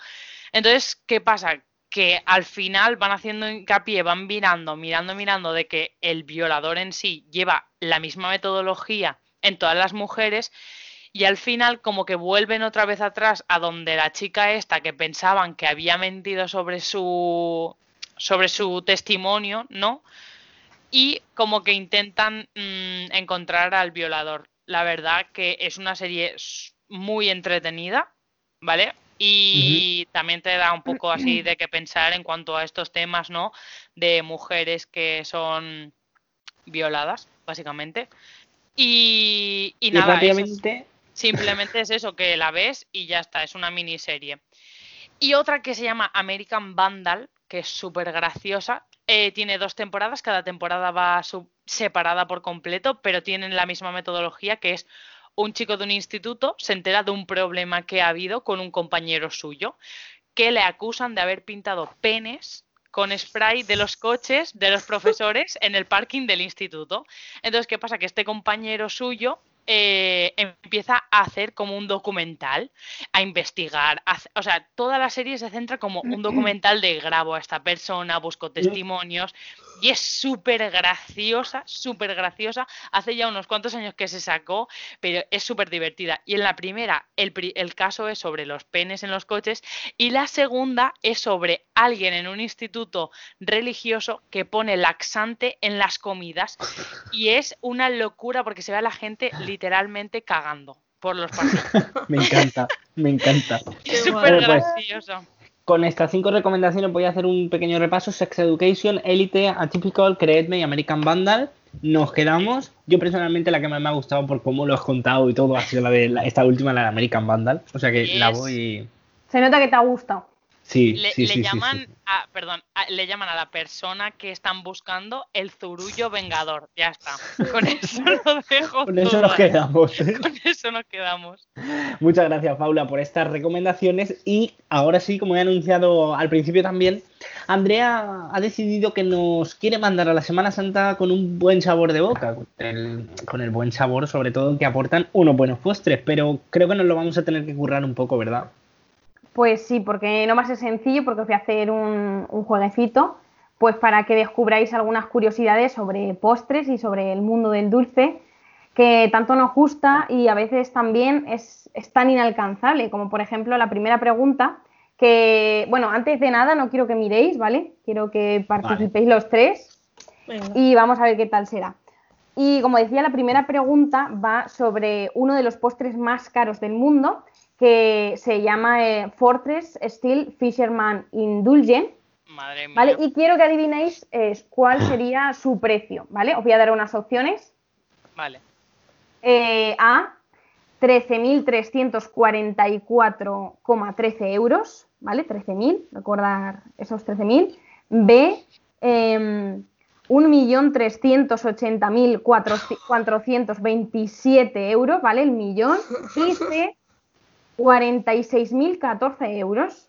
G: Entonces, ¿qué pasa? Que al final van haciendo hincapié, van mirando, mirando, mirando de que el violador en sí lleva la misma metodología en todas las mujeres y al final como que vuelven otra vez atrás a donde la chica esta que pensaban que había mentido sobre su sobre su testimonio, ¿no? y como que intentan mm, encontrar al violador. la verdad que es una serie muy entretenida, ¿vale? Y también te da un poco así de que pensar en cuanto a estos temas, ¿no? De mujeres que son violadas, básicamente. Y, y
D: Y
G: nada, eso Simplemente es eso, que la ves y ya está, es una miniserie. Y otra que se llama American Vandal, que es súper graciosa. eh, tiene dos temporadas, cada temporada va separada por completo, pero tienen la misma metodología, que es un chico de un instituto se entera de un problema que ha habido con un compañero suyo, que le acusan de haber pintado penes con spray de los coches de los profesores en el parking del instituto. Entonces, ¿qué pasa? Que este compañero suyo eh, empieza a hacer como un documental, a investigar, a o sea, toda la serie se centra como un documental de grabo a esta persona, busco testimonios y es súper graciosa, súper graciosa. Hace ya unos cuantos años que se sacó, pero es súper divertida. Y en la primera, el, pri- el caso es sobre los penes en los coches y la segunda es sobre alguien en un instituto religioso que pone laxante en las comidas y es una locura porque se ve a la gente literalmente cagando por los (laughs) pasillos.
D: me encanta, me encanta.
G: Es súper.
D: Pues,
G: gracioso.
D: Con estas cinco recomendaciones voy a hacer un pequeño repaso. Sex Education, Elite, Atypical, Creedme y American Vandal. Nos quedamos. Yo personalmente la que más me ha gustado por cómo lo has contado y todo ha sido la de la- esta última, la de American Vandal. O sea que la voy...
F: Se nota que te ha gustado.
D: Sí,
G: Le,
D: sí,
G: le
D: sí, sí,
G: llaman
D: sí.
G: a, perdón, a- le llaman a la persona que están buscando el zurullo vengador. Ya está. (laughs) Con eso lo dejo
D: Con eso nos
G: ahí.
D: quedamos. ¿eh? (laughs)
G: Con eso nos quedamos.
D: Muchas gracias, Paula, por estas recomendaciones. Y ahora sí, como he anunciado al principio también, Andrea ha decidido que nos quiere mandar a la Semana Santa con un buen sabor de boca, con el, con el buen sabor, sobre todo, que aportan unos buenos postres. Pero creo que nos lo vamos a tener que currar un poco, ¿verdad?
F: Pues sí, porque no va a ser sencillo, porque os voy a hacer un, un jueguecito, pues para que descubráis algunas curiosidades sobre postres y sobre el mundo del dulce, que tanto nos gusta y a veces también es, es tan inalcanzable, como por ejemplo la primera pregunta, que, bueno, antes de nada no quiero que miréis, ¿vale? Quiero que participéis los tres
E: Venga.
F: y vamos a ver qué tal será. Y como decía, la primera pregunta va sobre uno de los postres más caros del mundo, que se llama eh, Fortress Steel Fisherman Indulgent,
G: Madre mía.
F: ¿vale? Y quiero que adivinéis eh, cuál sería su precio, ¿vale? Os voy a dar unas opciones.
G: Vale.
F: Eh, A, 13.344,13 euros, ¿vale? 13.000, recordar esos 13.000. B, eh, 1.380.427 euros, ¿vale? El millón. Y C, 46.014 euros.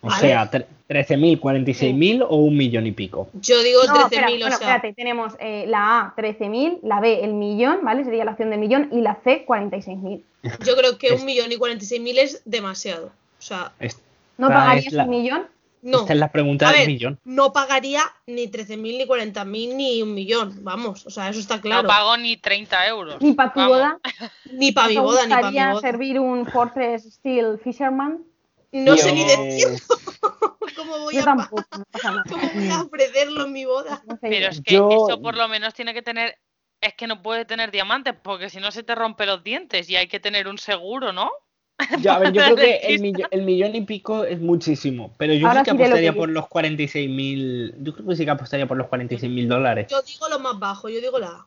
D: O
E: Vale.
D: sea, tre- 13.000, 46.000 o un millón y pico.
E: Yo digo
F: No,
E: 13.000,
F: espera,
E: o
F: bueno,
E: sea.
F: espérate, tenemos eh, la A, 13.000, la B, el millón, ¿vale? Sería la opción del millón, y la C, 46.000.
E: Yo creo que
D: Es-
E: un millón y 46.000 es demasiado. O sea,
D: Esta
F: ¿No pagarías
D: la-
F: un millón?
E: No.
D: Esta es la pregunta
E: A
D: del
E: ver,
D: millón.
E: no pagaría ni 13.000, ni 40.000, ni un millón. Vamos, o sea, eso está claro.
G: No pago ni 30 euros.
F: Ni para tu
G: Vamos.
F: boda. (laughs)
E: Ni para mi
F: ¿No te
E: boda, ni para mi
F: gustaría
E: boda.
F: servir un Fortress Steel Fisherman?
E: No sé ni de tiempo (laughs) cómo voy,
F: Yo
E: a,
F: tampoco, no (laughs)
E: cómo voy a ofrecerlo en mi boda.
G: Pero es que
D: Yo-
G: eso por lo menos tiene que tener. Es que no puede tener diamantes porque si no se te rompe los dientes y hay que tener un seguro, ¿no? (laughs)
D: Ya, a ver, yo creo que el, millo- el millón y pico es muchísimo, pero yo
F: Ahora
D: sí que
F: sí
D: apostaría
F: que
D: por los 46.000, yo creo que sí que apostaría por los 46.000 dólares.
E: Yo digo lo más bajo, yo digo la A.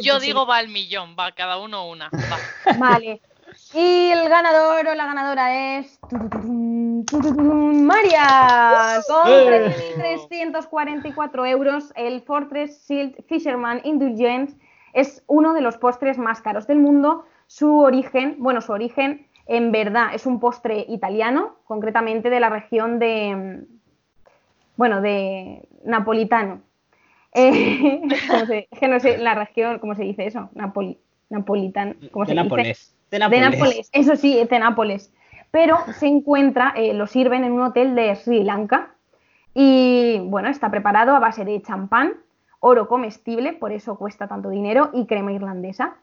G: Yo
E: 100%.
G: digo va al millón, va cada uno una. Va. (laughs)
F: Vale. Y el ganador o la ganadora es. María, con
D: ¡Eh!
F: 3.344 euros. El Fortress Shield Fisherman Indulgence es uno de los postres más caros del mundo. Su origen, bueno, su origen en verdad es un postre italiano, concretamente de la región de. Bueno, de napolitano. Eh, (laughs) ¿cómo se- es que no sé la región, ¿cómo se dice eso? Napoli, napolitano. ¿cómo
D: De
F: se dice?
D: Nápoles. De
F: De
D: Nápoles.
F: Nápoles, eso sí, es de Nápoles. Pero se encuentra, eh, lo sirven en un hotel de Sri Lanka. Y bueno, está preparado a base de champán, oro comestible, por eso cuesta tanto dinero, y crema irlandesa.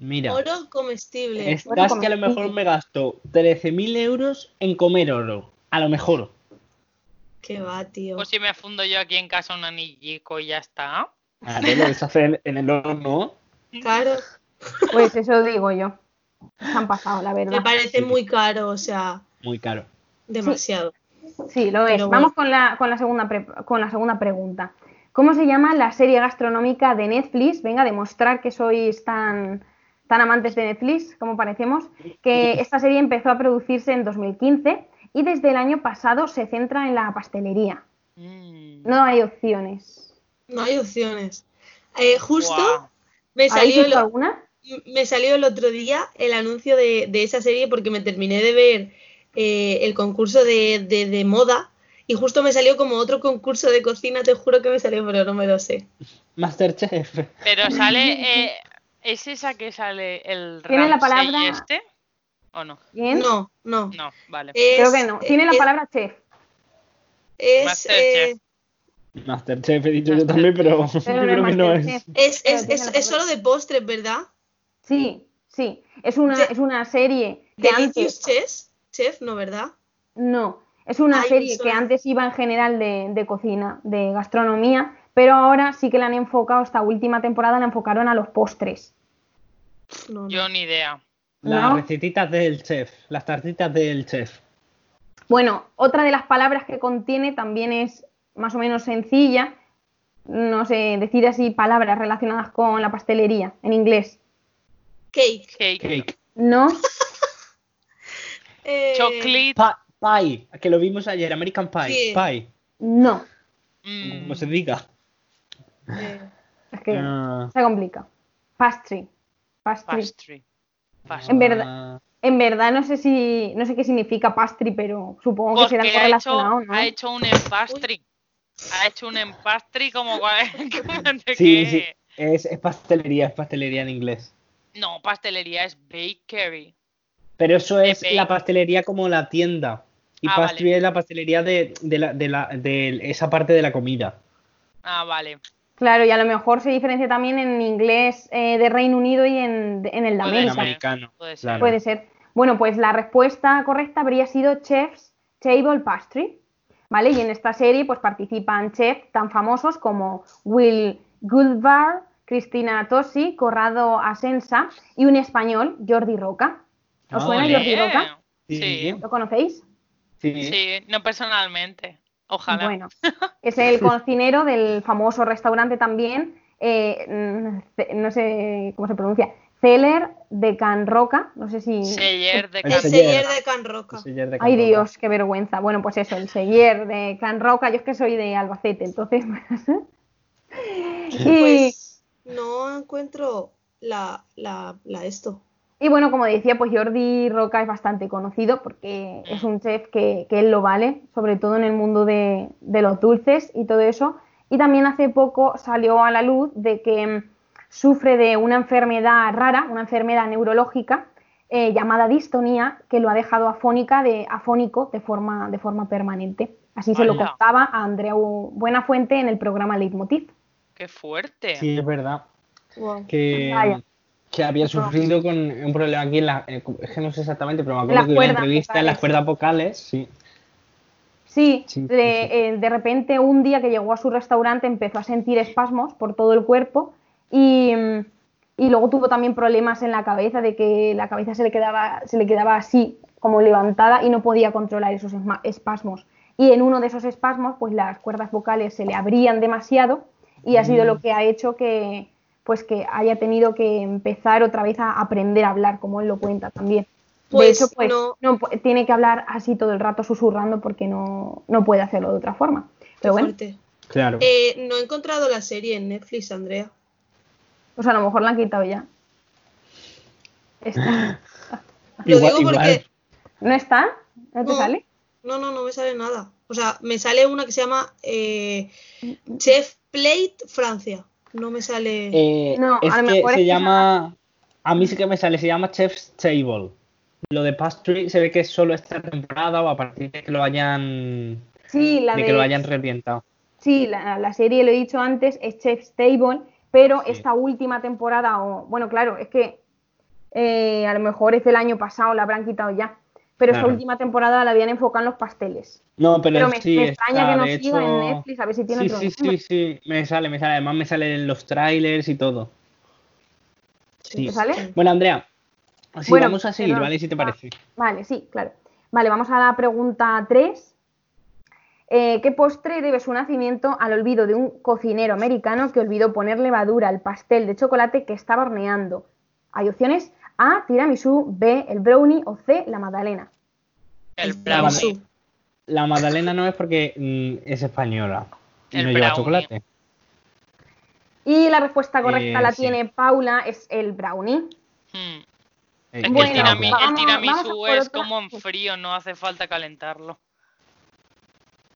D: Mira,
E: Oro comestible.
D: estás
F: Oro
D: que a lo mejor me gasto 13.000 euros en comer oro. A lo mejor.
E: Que va, tío.
G: Pues si me fundo yo aquí en casa un anillico y ya está.
D: A ver, lo deshacer en, el horno.
E: Claro. (laughs)
F: Pues eso digo yo. Se han pasado, la
E: Me
F: verdad.
E: parece muy caro, o sea,
D: Muy caro.
E: demasiado.
F: Sí, lo es.
E: Pero
F: Vamos con la, con, la segunda pre- con la segunda pregunta. ¿Cómo se llama la serie gastronómica de Netflix? Venga, demostrar que sois tan, tan amantes de Netflix, como parecemos. Que esta serie empezó a producirse en 2015 y desde el año pasado se centra en la pastelería.
G: Mm.
F: No hay opciones.
E: No hay opciones. Eh, justo me
F: ¿Habéis
E: salió, el,
F: alguna?
E: me salió el otro día el anuncio de, de esa serie porque me terminé de ver eh, el concurso de, de- de moda y justo me salió como otro concurso de cocina, te juro que me salió, pero no me lo sé.
D: Masterchef.
G: Pero sale. (laughs) eh, ¿Es esa que sale el
F: Tiene la palabra-
G: este? ¿O no?
F: ¿Bien?
E: No, no.
G: No, vale.
E: Es-
F: Creo que no. Tiene la
E: es-
F: palabra chef.
E: Es,
G: Masterchef.
E: eh,
D: Masterchef he dicho yo también, pero
F: Pero (laughs) no
D: creo que no es.
E: Es, es, es, solo de postres, ¿verdad?
F: Sí, sí. Es una, es una serie que antes.
E: Chef, chef, ¿no, verdad?
F: No, es una
E: Ay,
F: serie que antes iba en general de, de cocina, de gastronomía, pero ahora sí que la han enfocado, esta última temporada la enfocaron a los postres.
E: No, no.
G: Yo ni idea.
D: Las
F: ¿No?
D: recetitas del chef, las tartitas del chef.
F: Bueno, otra de las palabras que contiene también es más o menos sencilla. No sé, decir así palabras relacionadas con la pastelería en inglés.
E: Cake.
G: Cake.
D: Cake.
F: No, (laughs)
E: Eh,
G: Chocolate.
D: Pa- pie, que lo vimos ayer, American Pie.
E: Sí.
D: Pie,
F: no.
G: mm,
D: como se diga.
E: eh,
F: Es que
D: Ah,
F: se complica. Pastry. Pastry.
G: pastry. Pastry.
F: En verdad,
D: ah,
F: en verdad no sé si no sé qué significa pastry, pero supongo que será algo
G: ha hecho,
F: relacionado, ¿no?
G: ha hecho un empastry. Ha hecho un empastry (laughs) como de
D: Sí,
G: que-
D: sí, es, es pastelería, es pastelería en inglés.
G: No, pastelería es bakery.
D: Pero eso es la pastelería como la tienda. Y
G: Ah,
D: pastry
G: vale.
D: es la pastelería de, de, la, de, la- de esa parte de la comida.
G: Ah, vale.
F: Claro, y a lo mejor se diferencia también en inglés eh, de Reino Unido y en, en el de
D: En
F: América.
D: americano.
G: Puede ser.
D: claro.
F: Puede ser. Bueno, pues la respuesta correcta habría sido Chef's Table Pastry, ¿vale? Y en esta serie pues participan chefs tan famosos como Will Goldbar, Cristina Tosi, Corrado Asensa y un español, Jordi Roca. ¿Os
D: Ah,
F: suena. Jordi Roca?
G: Sí.
D: Sí.
F: ¿Lo conocéis?
D: Sí.
G: Sí, no personalmente. Ojalá.
F: Bueno, es el (laughs) cocinero del famoso restaurante también, eh, no sé cómo se pronuncia, Celler de Can Roca, no sé si...
G: Seller de
D: El
E: el
G: Can-
D: Seller.
E: de Can Roca.
D: El seller de
F: Ay
D: Can Roca.
F: Dios, qué vergüenza. Bueno, pues eso, el Seller de Can Roca, yo es que soy de Albacete, entonces... (laughs) y,
E: Pues no encuentro la, la, la esto.
F: Y bueno, como decía, pues Jordi Roca es bastante conocido porque es un chef que, que él lo vale, sobre todo en el mundo de, de los dulces y todo eso. Y también hace poco salió a la luz de que mm, sufre de una enfermedad rara, una enfermedad neurológica eh, llamada distonía, que lo ha dejado afónica de, afónico de forma, de forma permanente. Así se lo contaba a Andreu Buenafuente en el programa Leitmotiv.
G: Qué fuerte.
D: Sí, es verdad.
E: Wow.
D: Que,
F: Vaya.
D: Que había sufrido con un problema aquí en la. eh, Es que no sé exactamente, pero me
F: En
D: acuerdo
F: las
D: que vi una entrevista en las cuerdas vocales. Sí.
F: Sí, de,
D: sí.
F: eh, de repente un día que llegó a su restaurante empezó a sentir espasmos por todo el cuerpo y, mm, y luego tuvo también problemas en la cabeza, de que la cabeza se le quedaba, se le quedaba así, como levantada y no podía controlar esos espasmos. Y en uno de esos espasmos, pues las cuerdas vocales se le abrían demasiado y ha sido
D: Mm.
F: lo que ha hecho que, pues que haya tenido que empezar otra vez a aprender a hablar, como él lo cuenta también.
E: Pues
F: de hecho, pues
E: no.
F: no pu- tiene que hablar así todo el rato susurrando porque no, no puede hacerlo de otra forma. Pero bueno.
D: Claro.
E: Eh, no he encontrado la serie en Netflix, Andrea.
F: pues a lo mejor la han quitado ya. Está. (laughs)
E: Lo
D: Igual-
E: digo porque.
D: igual.
F: ¿No está? ¿No te
E: No.
F: sale?
E: No, no, no me sale nada. O sea, me sale una que se llama eh, Chef Plate Francia. No me sale.
D: Eh,
F: No,
D: es
F: a lo
D: que
F: mejor
D: se
F: es que
D: llama. A mí sí que me sale, se llama Chef's Table. Lo de Pastry se ve que es solo esta temporada o a partir de que lo hayan.
F: Sí, la
D: de
F: de,
D: que lo hayan revientado.
F: sí, la, la serie, lo he dicho antes, es Chef's Table, pero
D: Sí.
F: esta última temporada, o bueno, claro, es que eh, a lo mejor es del año pasado, la habrán quitado ya. Pero esta
D: Claro.
F: última temporada la habían enfocado en los pasteles.
D: No, pero,
F: Pero me,
D: sí,
F: me extraña
D: está,
F: que no siga en Netflix, a ver si tiene
D: Sí,
F: otro
D: sí,
F: nombre.
D: sí, sí, me sale, me sale. Además me salen los trailers y todo. Sí.
F: ¿Te sale?
D: Bueno, Andrea, sí,
F: Bueno,
D: vamos a seguir. ¿vale? Si te parece.
F: Vale, sí, claro. Vale, vamos a la pregunta 3. ¿Qué postre debe su nacimiento al olvido de un cocinero americano que olvidó poner levadura al pastel de chocolate que estaba horneando? Hay opciones A, tiramisú, B, el brownie o C, la magdalena.
G: El
D: La,
G: brownie.
D: La Magdalena no es porque mm, es española y
G: El
D: no lleva chocolate.
F: Y la respuesta correcta
D: Eh,
F: la
D: sí.
F: tiene Paula, es el brownie.
G: Hmm.
D: Eh,
G: que
F: Bueno,
G: el, tirami- el
F: vamos-
G: tiramisú es
F: otra.
G: como en frío, no hace falta calentarlo.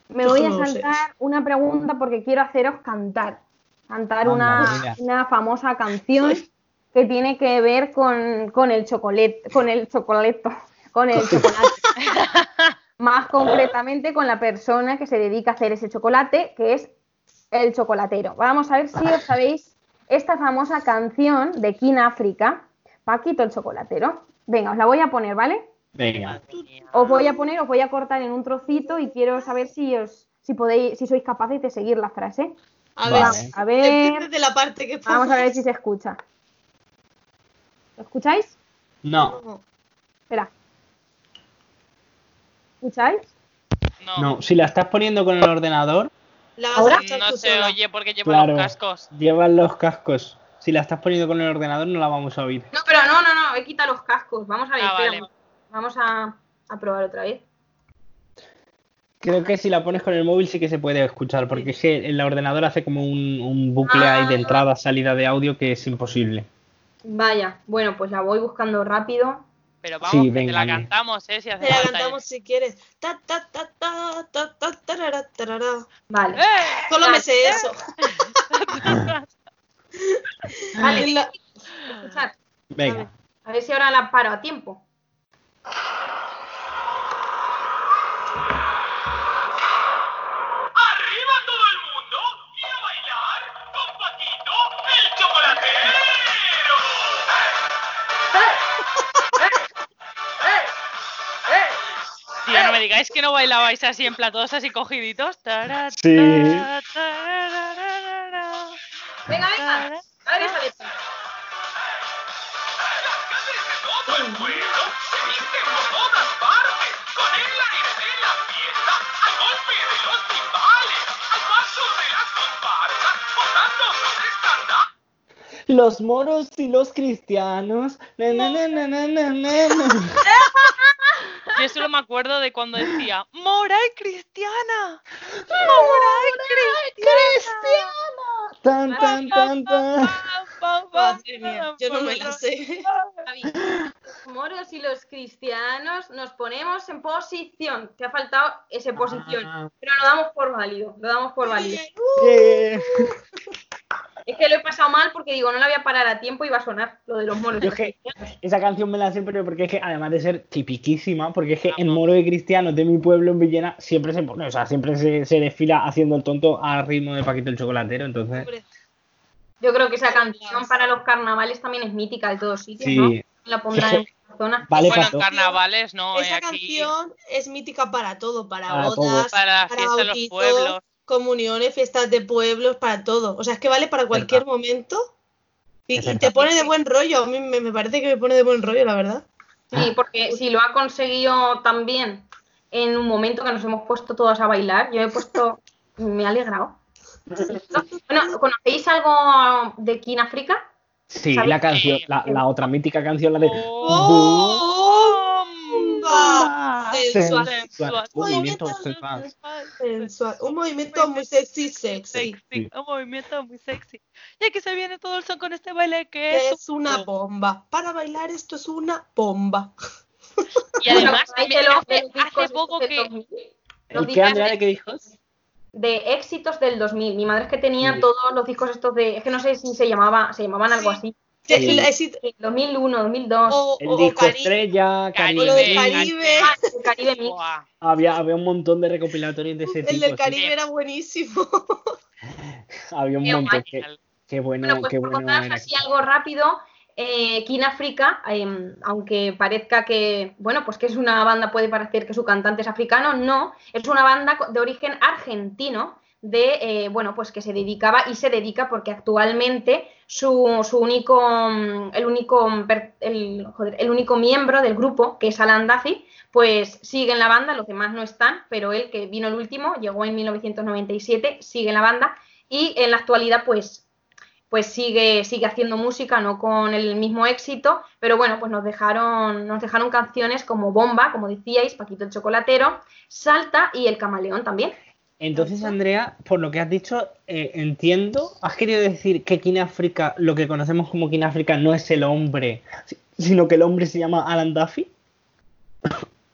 F: Me voy a saltar una pregunta porque quiero haceros cantar. Cantar
D: Anda,
F: una, una famosa canción que tiene que ver con, con el chocolate, con el chocolate, con el chocolate. Más concretamente con la persona que se dedica a hacer ese chocolate, que es el chocolatero. Vamos a ver si os sabéis esta famosa canción de King África, Paquito el chocolatero. Venga, os la voy a poner, ¿vale?
D: Venga.
F: Os voy a poner, os voy a cortar en un trocito y quiero saber si os, si podéis, si sois capaces de seguir la frase.
E: A
D: Vale.
E: ver,
F: A
E: depende
F: ver,
E: de la parte que
F: vamos a ver si se escucha. ¿Lo escucháis?
D: No,
F: Espera. ¿Escucháis?
G: No,
D: no. Si la estás poniendo con el ordenador,
E: La
F: Ahora-
G: no se
E: sola.
G: oye porque lleva
D: Claro.
G: los cascos.
D: llevas los cascos. Si la estás poniendo con el ordenador, no la vamos a oír.
F: No, pero no, no, no, he quitado los cascos. Vamos a ver,
G: Ah,
F: espera.
G: vale.
F: Vamos a, a probar otra vez.
D: Creo que si la pones con el móvil sí que se puede escuchar, porque es que el ordenador hace como un, un bucle ahí de
F: Ah.
D: entrada, salida de audio que es imposible.
F: Vaya, bueno, pues la voy buscando rápido.
G: Pero vamos,
D: Sí,
G: que
D: venga,
G: te la cantamos, ¿eh? Si hace
E: Te la cantamos si quieres. Ta, ta, ta, ta, ta, ta, tarara, tarara.
F: Vale.
G: ¡Eh!
E: Solo me sé eso. (laughs)
F: Vale,
E: la-
F: escuchad.
D: Venga.
F: A ver si ahora la paro a tiempo.
G: Me digáis que no bailabais así en platos así cogiditos.
D: Sí.
F: Venga, venga.
I: Los
D: moros y los cristianos. na, na, na, na, na, na, na. (laughs)
G: Yo solo me acuerdo de cuando decía ¡Mora y cristiana! ¡Mora y cristiana!
D: Tan, tan, tan, tan.
E: Madre mía, yo no me la sé.
F: Los moros y los cristianos nos ponemos en posición. Te ha faltado esa posición.
D: Ah.
F: Pero lo damos por válido. Lo damos por válido.
D: Yeah.
F: Es que lo he pasado mal porque digo, no la voy a parar a tiempo y va a sonar lo de los moros.
D: Yo es que-. Esa canción me la sé, pero porque es que además de ser tipiquísima, porque es que en moro de cristianos de mi pueblo en Villena siempre se pone, o sea, siempre se, se desfila haciendo el tonto al ritmo de Paquito el Chocolatero, entonces
E: Hombre,
F: Yo creo que esa canción para los carnavales también es mítica de todos sitios, ¿no?
D: sí,
F: La pondrán en muchas zonas.
D: vale
G: bueno, en carnavales no, eh,
E: Esa
G: aquí
E: canción es mítica para todo, para,
D: Para todo.
E: bodas,
G: para la
E: para
G: fiesta de los
E: bautizos,
G: pueblos.
E: comuniones, fiestas de pueblos, para todo. O sea, es que vale para cualquier momento. Y, te pone de buen rollo. A mí me, me parece que me pone de buen rollo, la verdad.
F: Sí, porque si lo ha conseguido también en un momento que nos hemos puesto todas a bailar, yo he puesto, me ha alegrado. Bueno, ¿conocéis algo de King África?
D: Sí, la canción, la, la otra mítica canción, la de
E: ¡Oh!
G: ¡Bomba!
E: Sensual.
G: Sensual.
D: movimiento
E: Movimiento
D: sensual.
E: Sensual. Un movimiento muy sexy, sexy.
G: Sexy, un movimiento muy sexy. Y aquí se viene todo el son con este baile que
E: Que
G: es
E: es una bomba. Para bailar esto es una bomba.
G: Y además, (laughs) hace, poco que
F: 2000, los
D: ¿El qué, Andrea,
F: de-
D: de qué dijo?
F: De éxitos del 2000. Mi madre es que tenía
D: Sí.
F: todos los discos estos de, es que no sé si se llamaba, se llamaban algo
E: Sí.
F: así.
D: Sí.
E: la- exi-
F: 2001, 2002.
E: o,
D: El
E: o-
D: disco
E: Cari-
D: estrella,
G: Caribe,
E: del
D: Caribe.
E: Caribe.
F: Ah, el Caribe Mix.
D: Había, había un montón de recopilatorios de ese
E: El
D: tipo.
E: del
D: sí.
E: Caribe era buenísimo. (laughs)
D: Había un
F: Qué
D: montón. Qué, qué bueno,
F: Bueno, pues
D: qué
F: por
D: bueno era.
F: así algo rápido, eh, África, em, aunque parezca que, bueno, pues que es una banda, puede parecer que su cantante es africano, no, es una banda de origen argentino, de, eh, bueno, pues que se dedicaba y se dedica porque actualmente su, único, mm, el único miembro del grupo, que es Alan Duffy, pues sigue en la banda, los demás no están, pero él, que vino el último, llegó en 1997, sigue en la banda y en la actualidad, pues, pues sigue, sigue haciendo música, no con el mismo éxito, pero bueno, pues nos dejaron, nos dejaron canciones como Bomba, como decíais, Paquito el Chocolatero, Salta y El Camaleón también.
D: Entonces, Andrea, por lo que has dicho, eh, entiendo, has querido decir que King África, lo que conocemos como King África, no es el hombre, si- sino que el hombre se llama Alan Duffy.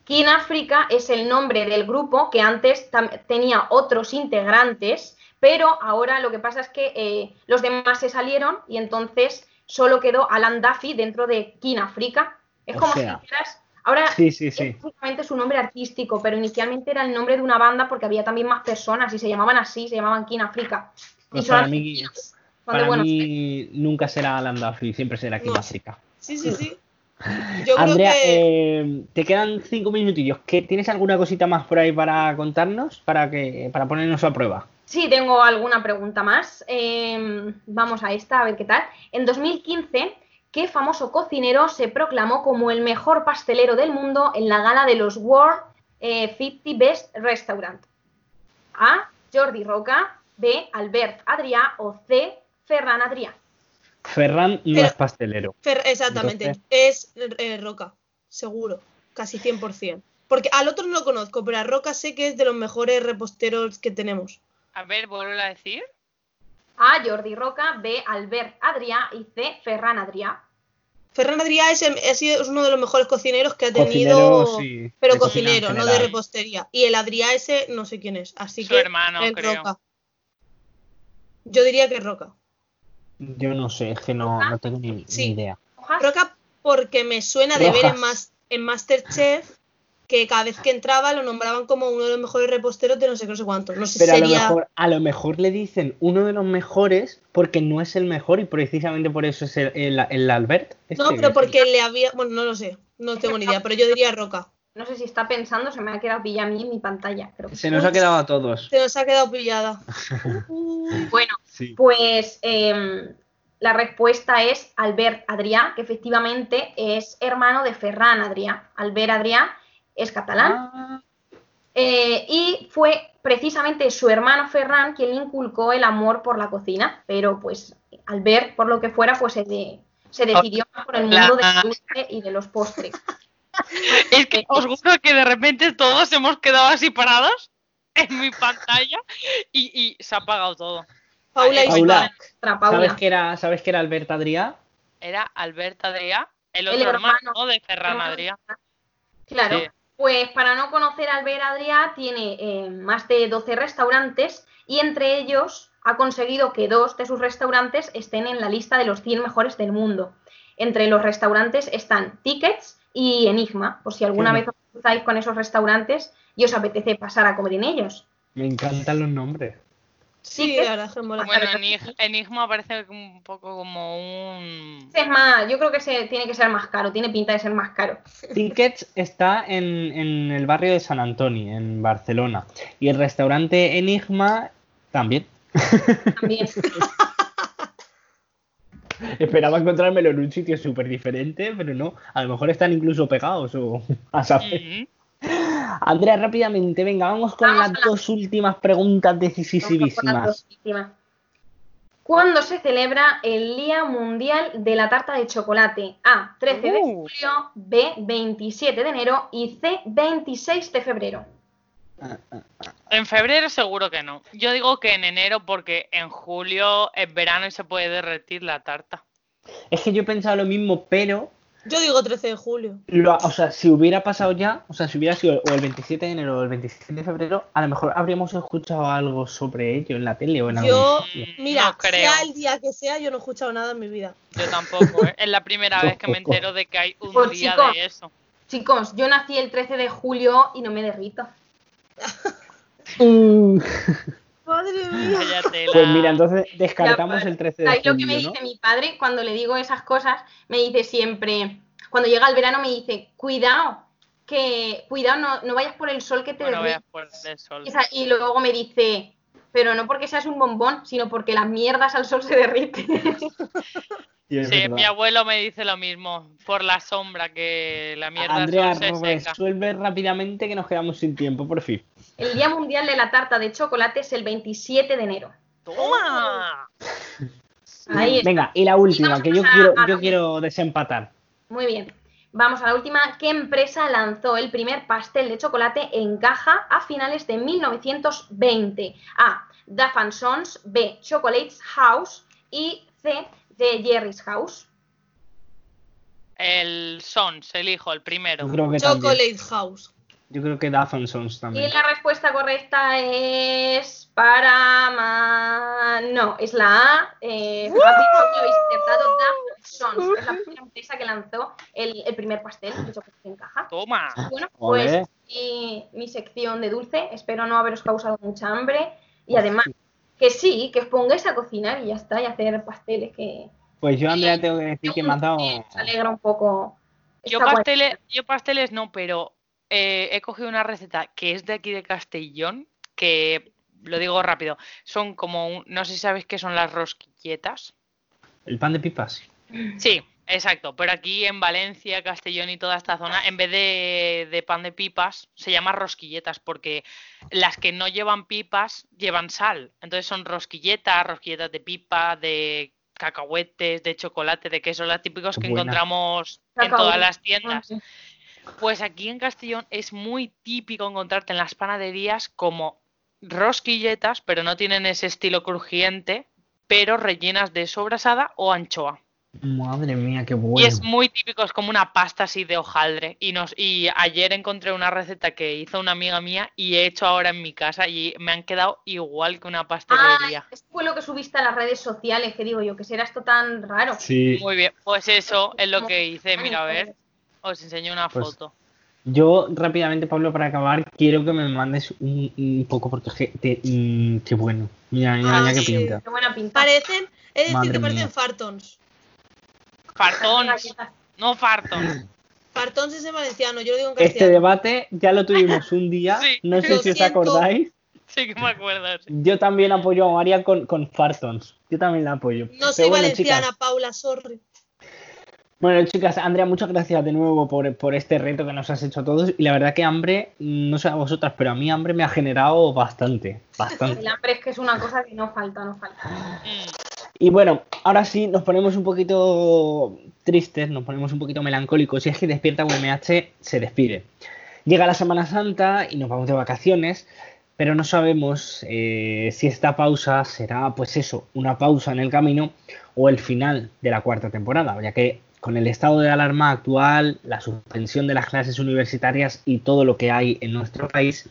F: King África es el nombre del grupo que antes tenía otros integrantes, pero ahora lo que pasa es que eh, los demás se salieron y entonces solo quedó Alan Duffy dentro de King África. Es
D: O
F: como
D: sea,
F: si dijeras, ahora
D: Sí, sí, sí.
F: es su nombre artístico, pero inicialmente era el nombre de una banda porque había también más personas y se llamaban así, se llamaban King África. Y
D: Pues para mí, para nunca será Alan Duffy, siempre será King
E: No.
D: África.
E: Sí, sí, sí. (laughs) Yo creo
D: Andrea,
E: que.
D: eh, te quedan cinco minutillos. ¿Qué, ¿Tienes alguna cosita más por ahí para contarnos? Para que para ponernos a prueba.
F: Sí, tengo alguna pregunta más. Eh, vamos a esta, a ver qué tal. En 2015, ¿qué famoso cocinero se proclamó como el mejor pastelero del mundo en la gala de los World eh, 50 Best Restaurant? A. Jordi Roca. B. Albert Adrià. O C. Ferran Adrià.
D: Ferran no es pastelero.
E: Fer- exactamente.
D: Entonces-
E: Es eh, Roca. Seguro. Casi 100%. Porque al otro no lo conozco, pero a Roca sé que es de los mejores reposteros que tenemos.
G: A ver, vuelvo a decir.
F: A. Jordi Roca. B. Albert Adrià. Y C. Ferran Adrià.
E: Ferran Adrià es, el- es uno de los mejores cocineros que ha
D: Cocinero,
E: tenido.
D: sí,
E: pero cocinero, no de repostería. Y el Adrià ese no sé quién es. Así
G: Su
E: que.
G: hermano,
E: es
G: creo.
E: Roca. Yo diría que es Roca.
D: Yo no sé, es que no, no tengo ni, ni idea.
E: Roca porque me suena de ver en. Mas- en Masterchef que cada vez que entraba lo nombraban como uno de los mejores reposteros de no sé qué, no sé. No si
D: Pero a lo, mejor, a lo mejor le dicen uno de los mejores porque no es el mejor y precisamente por eso es el, el- el Albert.
E: No,
D: este,
E: pero
D: que-
E: porque le había. Bueno, no lo sé. No tengo ni idea, pero yo diría Roca.
F: No sé si está pensando, se me ha quedado pillado a mí en mi pantalla. Creo.
D: Se nos ha quedado a todos.
E: Se nos ha quedado pillada. (laughs)
F: Bueno,
D: Sí.
F: Pues em, la respuesta es Albert Adrià, que efectivamente es hermano de Ferran Adrià. Albert Adrià es catalán
D: Ah,
F: eh, y fue precisamente su hermano Ferran quien le inculcó el amor por la cocina, pero pues Albert, por lo que fuera, pues se, de- se decidió más por el mundo del dulce y de los postres. (laughs)
G: Es que os juro que de repente todos hemos quedado así parados en mi pantalla y, y se ha apagado todo.
E: Paula is
D: Paula. ¿Sabes que era, ¿Sabes que era Albert Adrià?
G: Era Albert Adrià, el
F: El
G: otro hermano,
F: hermano.
G: de Ferran. Adrià.
F: Claro,
G: Sí.
F: Pues para no conocer Albert Adrià tiene eh, más de 12 restaurantes y entre ellos ha conseguido que dos de sus restaurantes estén en la lista de los 100 mejores del mundo. Entre los restaurantes están Tickets y Enigma, por si alguna
D: Sí.
F: vez os cruzáis con esos restaurantes y os apetece pasar a comer en ellos.
D: Me encantan los nombres.
E: Sí,
F: que-
E: la verdad es que mola.
G: Bueno, Enig- Enigma parece un poco como un...
F: Es más, yo creo que se, tiene que ser más caro, tiene pinta de ser más caro.
D: Tickets está en, en el barrio de San Antonio, en Barcelona. Y el restaurante Enigma también.
F: También. (laughs)
D: Esperaba encontrármelo en un sitio súper diferente, pero no. A lo mejor están incluso pegados o a saber.
G: Ujú.
D: Andrea, rápidamente, venga, vamos con
F: Vamos
D: las
F: la-
D: dos últimas preguntas
F: últimas. ¿Cuándo se celebra el Día Mundial de la Tarta de Chocolate? A. 13 de
G: Uh.
F: julio, B. 27 de enero y C. 26 de febrero.
G: En febrero seguro que no. Yo digo que en enero porque en julio es verano y se puede derretir la tarta.
D: Es que yo he pensado lo mismo, pero,
E: Yo digo 13 de julio.
D: lo- o sea, si hubiera pasado ya, o sea, si hubiera sido o el 27 de enero o el 27 de febrero, a lo mejor habríamos escuchado algo sobre ello en la tele o en algún
E: Yo, mira,
G: no creo.
E: sea el día que sea, yo no he escuchado nada en mi vida.
G: Yo tampoco. ¿eh? Es la primera vez que me entero de que hay un
F: Pues,
G: día
F: chicos.
G: de eso.
F: Chicos, yo nací el 13 de julio y no me derrito. (laughs) (laughs)
E: Madre mía. (laughs)
D: Pues mira, entonces descartamos
F: Ya,
D: el 13 de
F: ¿Sabéis lo que me
D: ¿no?
F: dice mi padre cuando le digo esas cosas? Me dice siempre, cuando llega el verano me dice, cuidado, que cuidado, no, no vayas por el sol que te
G: Bueno,
F: derrites".
G: veas por el sol.
F: Y luego me dice, pero no porque seas un bombón, sino porque las mierdas al sol se derriten. (laughs)
D: Sí,
G: mi abuelo me dice lo mismo, por la sombra, que la mierda al
D: Andrea,
G: sol se seca.
D: resuelve rápidamente que nos quedamos sin tiempo, por fin.
F: El Día Mundial de la Tarta de Chocolate es el 27 de enero.
G: ¡Toma!
F: Ahí está.
D: Venga, y la última, que yo
F: a-
D: quiero,
F: a-
D: yo quiero desempatar.
F: Muy bien. Vamos a la última. ¿Qué empresa lanzó el primer pastel de chocolate en caja a finales de 1920? A. Duff Sons. B. Chocolates House. Y C. The Jerry's House.
G: El Sons, el hijo, el primero.
E: Chocolate House.
D: Yo creo que Duff Sons
F: Y
D: también.
F: la respuesta correcta es para... ma- No, es la A. Eh, acertado Duff Sons. Es la primera empresa que lanzó el, el primer pastel chocolate en caja.
G: Toma.
F: Bueno, pues mi, mi sección de dulce. Espero no haberos causado mucha hambre. Y además, que sí, que os pongáis a cocinar y ya está, y hacer pasteles que
D: Pues yo, Andrea, tengo que decir que me has dado.
F: os alegra un poco.
G: Yo pasteles, yo pasteles no, pero eh, he cogido una receta que es de aquí de Castellón, que lo digo rápido, son como, un- no sé si sabéis qué son las rosquilletas.
D: El pan de pipas.
G: Sí, exacto, pero aquí en Valencia, Castellón y toda esta zona, en vez de, de pan de pipas, se llama rosquilletas, porque las que no llevan pipas llevan sal. Entonces son rosquilletas, rosquilletas de pipa, de cacahuetes, de chocolate, de queso, las típicos que
D: buena.
G: encontramos en todas las tiendas. Pues aquí en Castellón es muy típico encontrarte en las panaderías como rosquilletas, pero no tienen ese estilo crujiente, pero rellenas de sobrasada o anchoa.
D: Madre mía, qué
G: Y
D: bueno.
G: es muy típico, es como una pasta así de hojaldre. Y, nos, y ayer encontré una receta que hizo una amiga mía y he hecho ahora en mi casa y me han quedado igual que una
F: Ah,
G: pastelería.
F: eso fue lo que subiste a las redes sociales, que digo yo, que será esto tan raro.
D: Sí.
G: Muy bien, pues eso es lo que hice. Mira, a ver, os enseño una
D: Pues,
G: foto.
D: Yo, rápidamente, Pablo, para acabar, quiero que me mandes un, un poco, porque te- mm, qué bueno. Mira, mira,
E: Ah,
D: mira qué
E: sí.
D: pinta.
F: Qué buena pinta.
E: Parecen, es decir,
D: Madre
E: que parecen
D: mía.
E: fartons.
G: Fartons, (laughs) no fartons.
E: Fartons es en valenciano, yo lo digo en
D: Este debate ya lo tuvimos un día,
G: Sí,
D: no sé si os acordáis.
G: Sí que me acuerdo. sí.
D: Yo también apoyo a María con, con Fartons. Yo también la apoyo.
E: No soy
D: bueno,
E: valenciana,
D: chicas,
E: Paula, sorry.
D: Bueno, chicas, Andrea, muchas gracias de nuevo por, por este reto que nos has hecho a todos. Y la verdad que hambre, no sé a vosotras, pero a mí hambre me ha generado bastante, bastante.
F: El hambre es que es una cosa que no falta, no falta.
D: Y bueno, ahora sí nos ponemos un poquito tristes, nos ponemos un poquito melancólicos y es que Despierta UMH se despide. Llega la Semana Santa y nos vamos de vacaciones, pero no sabemos eh, si esta pausa será, pues eso, una pausa en el camino o el final de la cuarta temporada, ya que con el estado de alarma actual, la suspensión de las clases universitarias y todo lo que hay en nuestro país,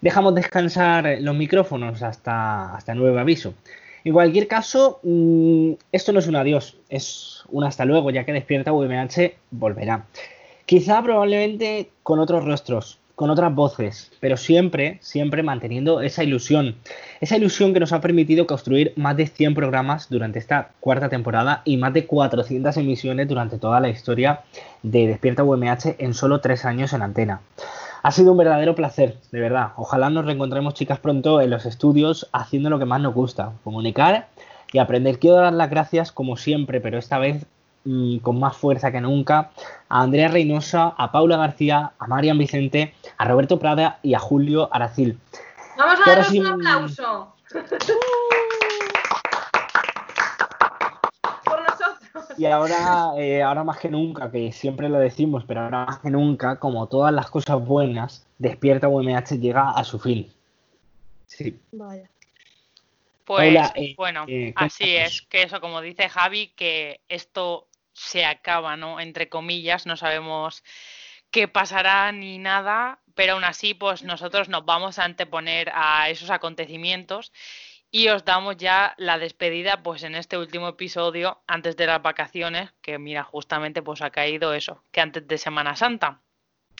D: dejamos descansar los micrófonos hasta, hasta nuevo aviso. En cualquier caso, mm, esto no es un adiós, es un hasta luego, ya que Despierta UMH volverá. Quizá probablemente con otros rostros, con otras voces, pero siempre, siempre manteniendo esa ilusión. Esa ilusión que nos ha permitido construir más de 100 programas durante esta cuarta temporada y más de 400 emisiones durante toda la historia de Despierta UMH en solo tres años en antena. Ha sido un verdadero placer, de verdad. Ojalá nos reencontremos, chicas, pronto en los estudios haciendo lo que más nos gusta, comunicar y aprender. Quiero dar las gracias, como siempre, pero esta vez con más fuerza que nunca, a Andrea Reynosa, a Paula García, a Marian Vicente, a Roberto Prada y a Julio Aracil.
F: Vamos a daros
D: sí-
F: un aplauso. (laughs) Por nosotros.
D: Y ahora, eh, ahora más que nunca, que siempre lo decimos, pero ahora más que nunca, como todas las cosas buenas, Despierta UMH llega a su fin. Sí.
E: Vaya.
G: Pues
D: eh,
G: bueno,
D: eh,
G: así es, que eso, como dice Javi, que esto se acaba, ¿no? Entre comillas, no sabemos qué pasará ni nada, pero aún así, pues nosotros nos vamos a anteponer a esos acontecimientos y os damos ya la despedida, pues en este último episodio, antes de las vacaciones, que mira, justamente pues ha caído eso, que antes de Semana Santa.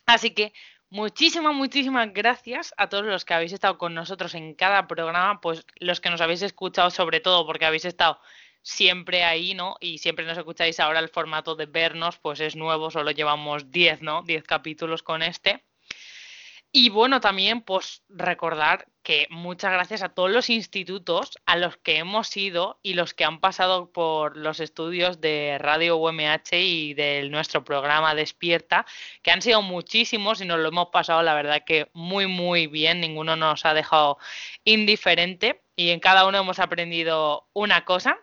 G: Así que muchísimas, muchísimas gracias a todos los que habéis estado con nosotros en cada programa, pues los que nos habéis escuchado sobre todo porque habéis estado siempre ahí, ¿no? Y siempre nos escucháis ahora el formato de vernos, pues es nuevo, solo llevamos 10, ¿no? 10 capítulos con este. Y bueno, también pues recordar que muchas gracias a todos los institutos a los que hemos ido y los que han pasado por los estudios de Radio UMH y de nuestro programa Despierta, que han sido muchísimos y nos lo hemos pasado la verdad que muy muy bien, ninguno nos ha dejado indiferente y en cada uno hemos aprendido una cosa.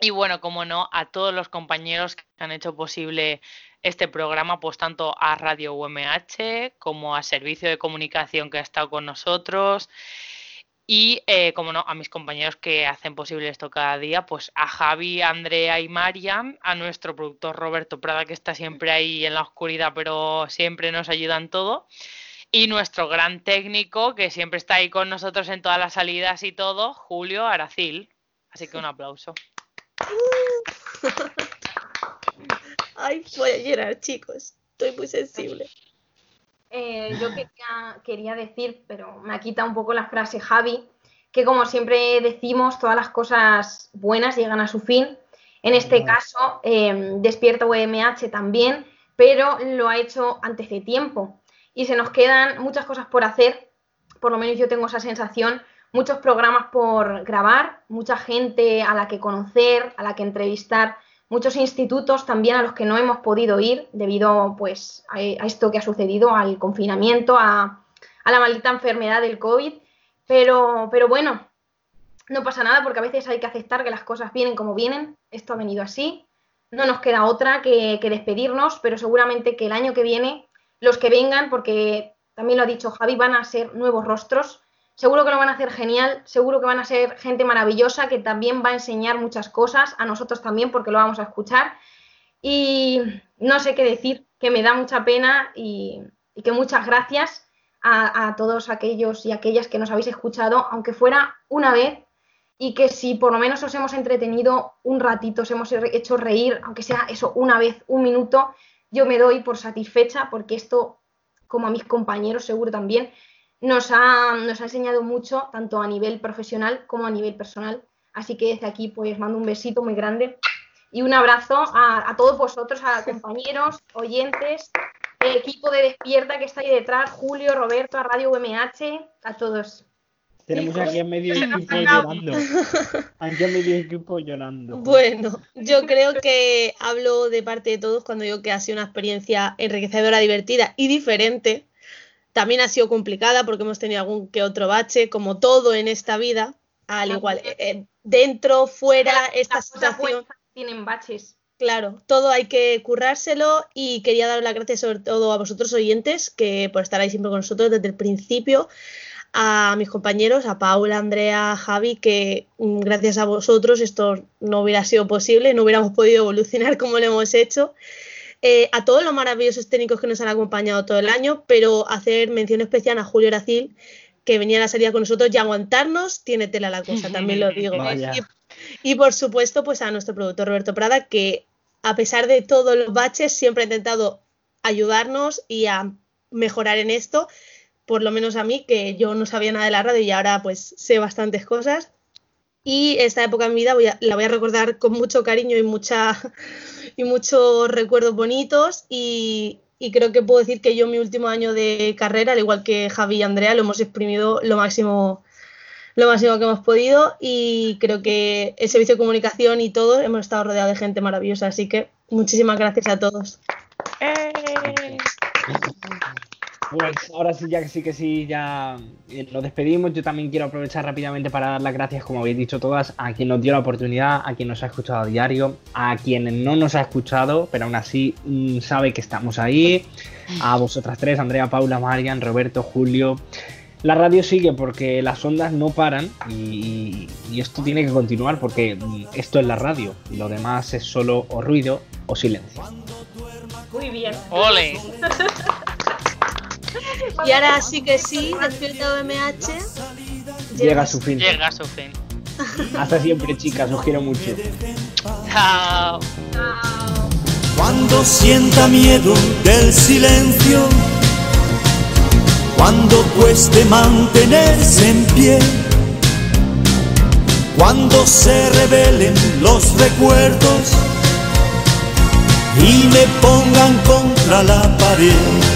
G: Y bueno, como no, a todos los compañeros que han hecho posible este programa, pues tanto a Radio UMH como a Servicio de Comunicación que ha estado con nosotros. Y, eh, como no, a mis compañeros que hacen posible esto cada día, pues a Javi, Andrea y Marian, a nuestro productor Roberto Prada, que está siempre ahí en la oscuridad, pero siempre nos ayuda en todo. Y nuestro gran técnico, que siempre está ahí con nosotros en todas las salidas y todo, Julio Aracil. Así que un aplauso. (laughs)
E: Ay, voy a llorar, chicos. Estoy muy sensible.
F: Eh, yo quería, quería decir, pero me ha quitado un poco la frase Javi, que como siempre decimos, todas las cosas buenas llegan a su fin. En este caso, eh, Despierta UMH también, pero lo ha hecho antes de tiempo. Y se nos quedan muchas cosas por hacer, por lo menos yo tengo esa sensación, muchos programas por grabar, mucha gente a la que conocer, a la que entrevistar, muchos institutos también a los que no hemos podido ir debido pues, a, esto que ha sucedido, al confinamiento, a, la maldita enfermedad del COVID. Pero, pero bueno, no pasa nada porque a veces hay que aceptar que las cosas vienen como vienen. Esto ha venido así. No nos queda otra que despedirnos, pero seguramente que el año que viene, los que vengan, porque también lo ha dicho Javi, van a ser nuevos rostros. Seguro que lo van a hacer genial, seguro que van a ser gente maravillosa que también va a enseñar muchas cosas, a nosotros también porque lo vamos a escuchar. Y no sé qué decir, que me da mucha pena y, y que muchas gracias a, a, todos aquellos y aquellas que nos habéis escuchado, aunque fuera una vez, y que si por lo menos os hemos entretenido un ratito, os hemos hecho reír, aunque sea eso una vez, un minuto, yo me doy por satisfecha porque esto, como a mis compañeros seguro también, nos ha, nos ha enseñado mucho, tanto a nivel profesional como a nivel personal. Así que desde aquí pues mando un besito muy grande y un abrazo a, a todos vosotros, a compañeros, (laughs) oyentes, el equipo de Despierta que está ahí detrás, Julio, Roberto, a Radio UMH, a todos.
D: Tenemos aquí a medio equipo llorando. Aquí a medio equipo llorando.
E: Bueno, yo creo que hablo de parte de todos cuando digo que ha sido una experiencia enriquecedora, divertida y diferente también ha sido complicada porque hemos tenido algún que otro bache, como todo en esta vida, al igual, eh, dentro, fuera, esta situación.
F: Tienen baches.
E: Claro, todo hay que currárselo y quería dar las gracias sobre todo a vosotros oyentes que por estar ahí siempre con nosotros desde el principio, a mis compañeros, a Paula, Andrea, Javi, que gracias a vosotros esto no hubiera sido posible, no hubiéramos podido evolucionar (laughs) como lo hemos hecho eh, a todos los maravillosos técnicos que nos han acompañado todo el año, pero hacer mención especial a Julio Aracil, que venía a la salida con nosotros y aguantarnos, tiene tela la cosa, también lo digo. Y, y, por supuesto, pues a nuestro productor Roberto Prada, que a pesar de todos los baches, siempre ha intentado ayudarnos y a mejorar en esto, por lo menos a mí, que yo no sabía nada de la radio y ahora pues sé bastantes cosas. Y esta época en mi vida voy a, la voy a recordar con mucho cariño y mucha y muchos recuerdos bonitos y, creo que puedo decir que yo mi último año de carrera, al igual que Javi y Andrea, lo hemos exprimido lo máximo lo máximo que hemos podido y creo que el servicio de comunicación y todo hemos estado rodeados de gente maravillosa, así que muchísimas gracias a todos.
G: ¡Eh!
D: Pues ahora sí, ya que sí que sí, ya eh, nos despedimos. Yo también quiero aprovechar rápidamente para dar las gracias, como habéis dicho todas, a quien nos dio la oportunidad, a quien nos ha escuchado a diario, a quien no nos ha escuchado, pero aún así mmm, sabe que estamos ahí, a vosotras tres, Andrea, Paula, Marian, Roberto, Julio. La radio sigue porque las ondas no paran y, y esto tiene que continuar porque mmm, esto es la radio y lo demás es solo o ruido o silencio.
F: Muy bien.
G: ¡Ole! (laughs) (laughs)
E: Y ahora sí que sí, Despierta OMH
D: llega a su fin.
G: Llega a su fin. (laughs)
D: Hasta siempre, chicas, os quiero mucho.
G: Chao.
F: Chao.
C: Cuando sienta miedo del silencio, cuando cueste mantenerse en pie, cuando se revelen los recuerdos y me pongan contra la pared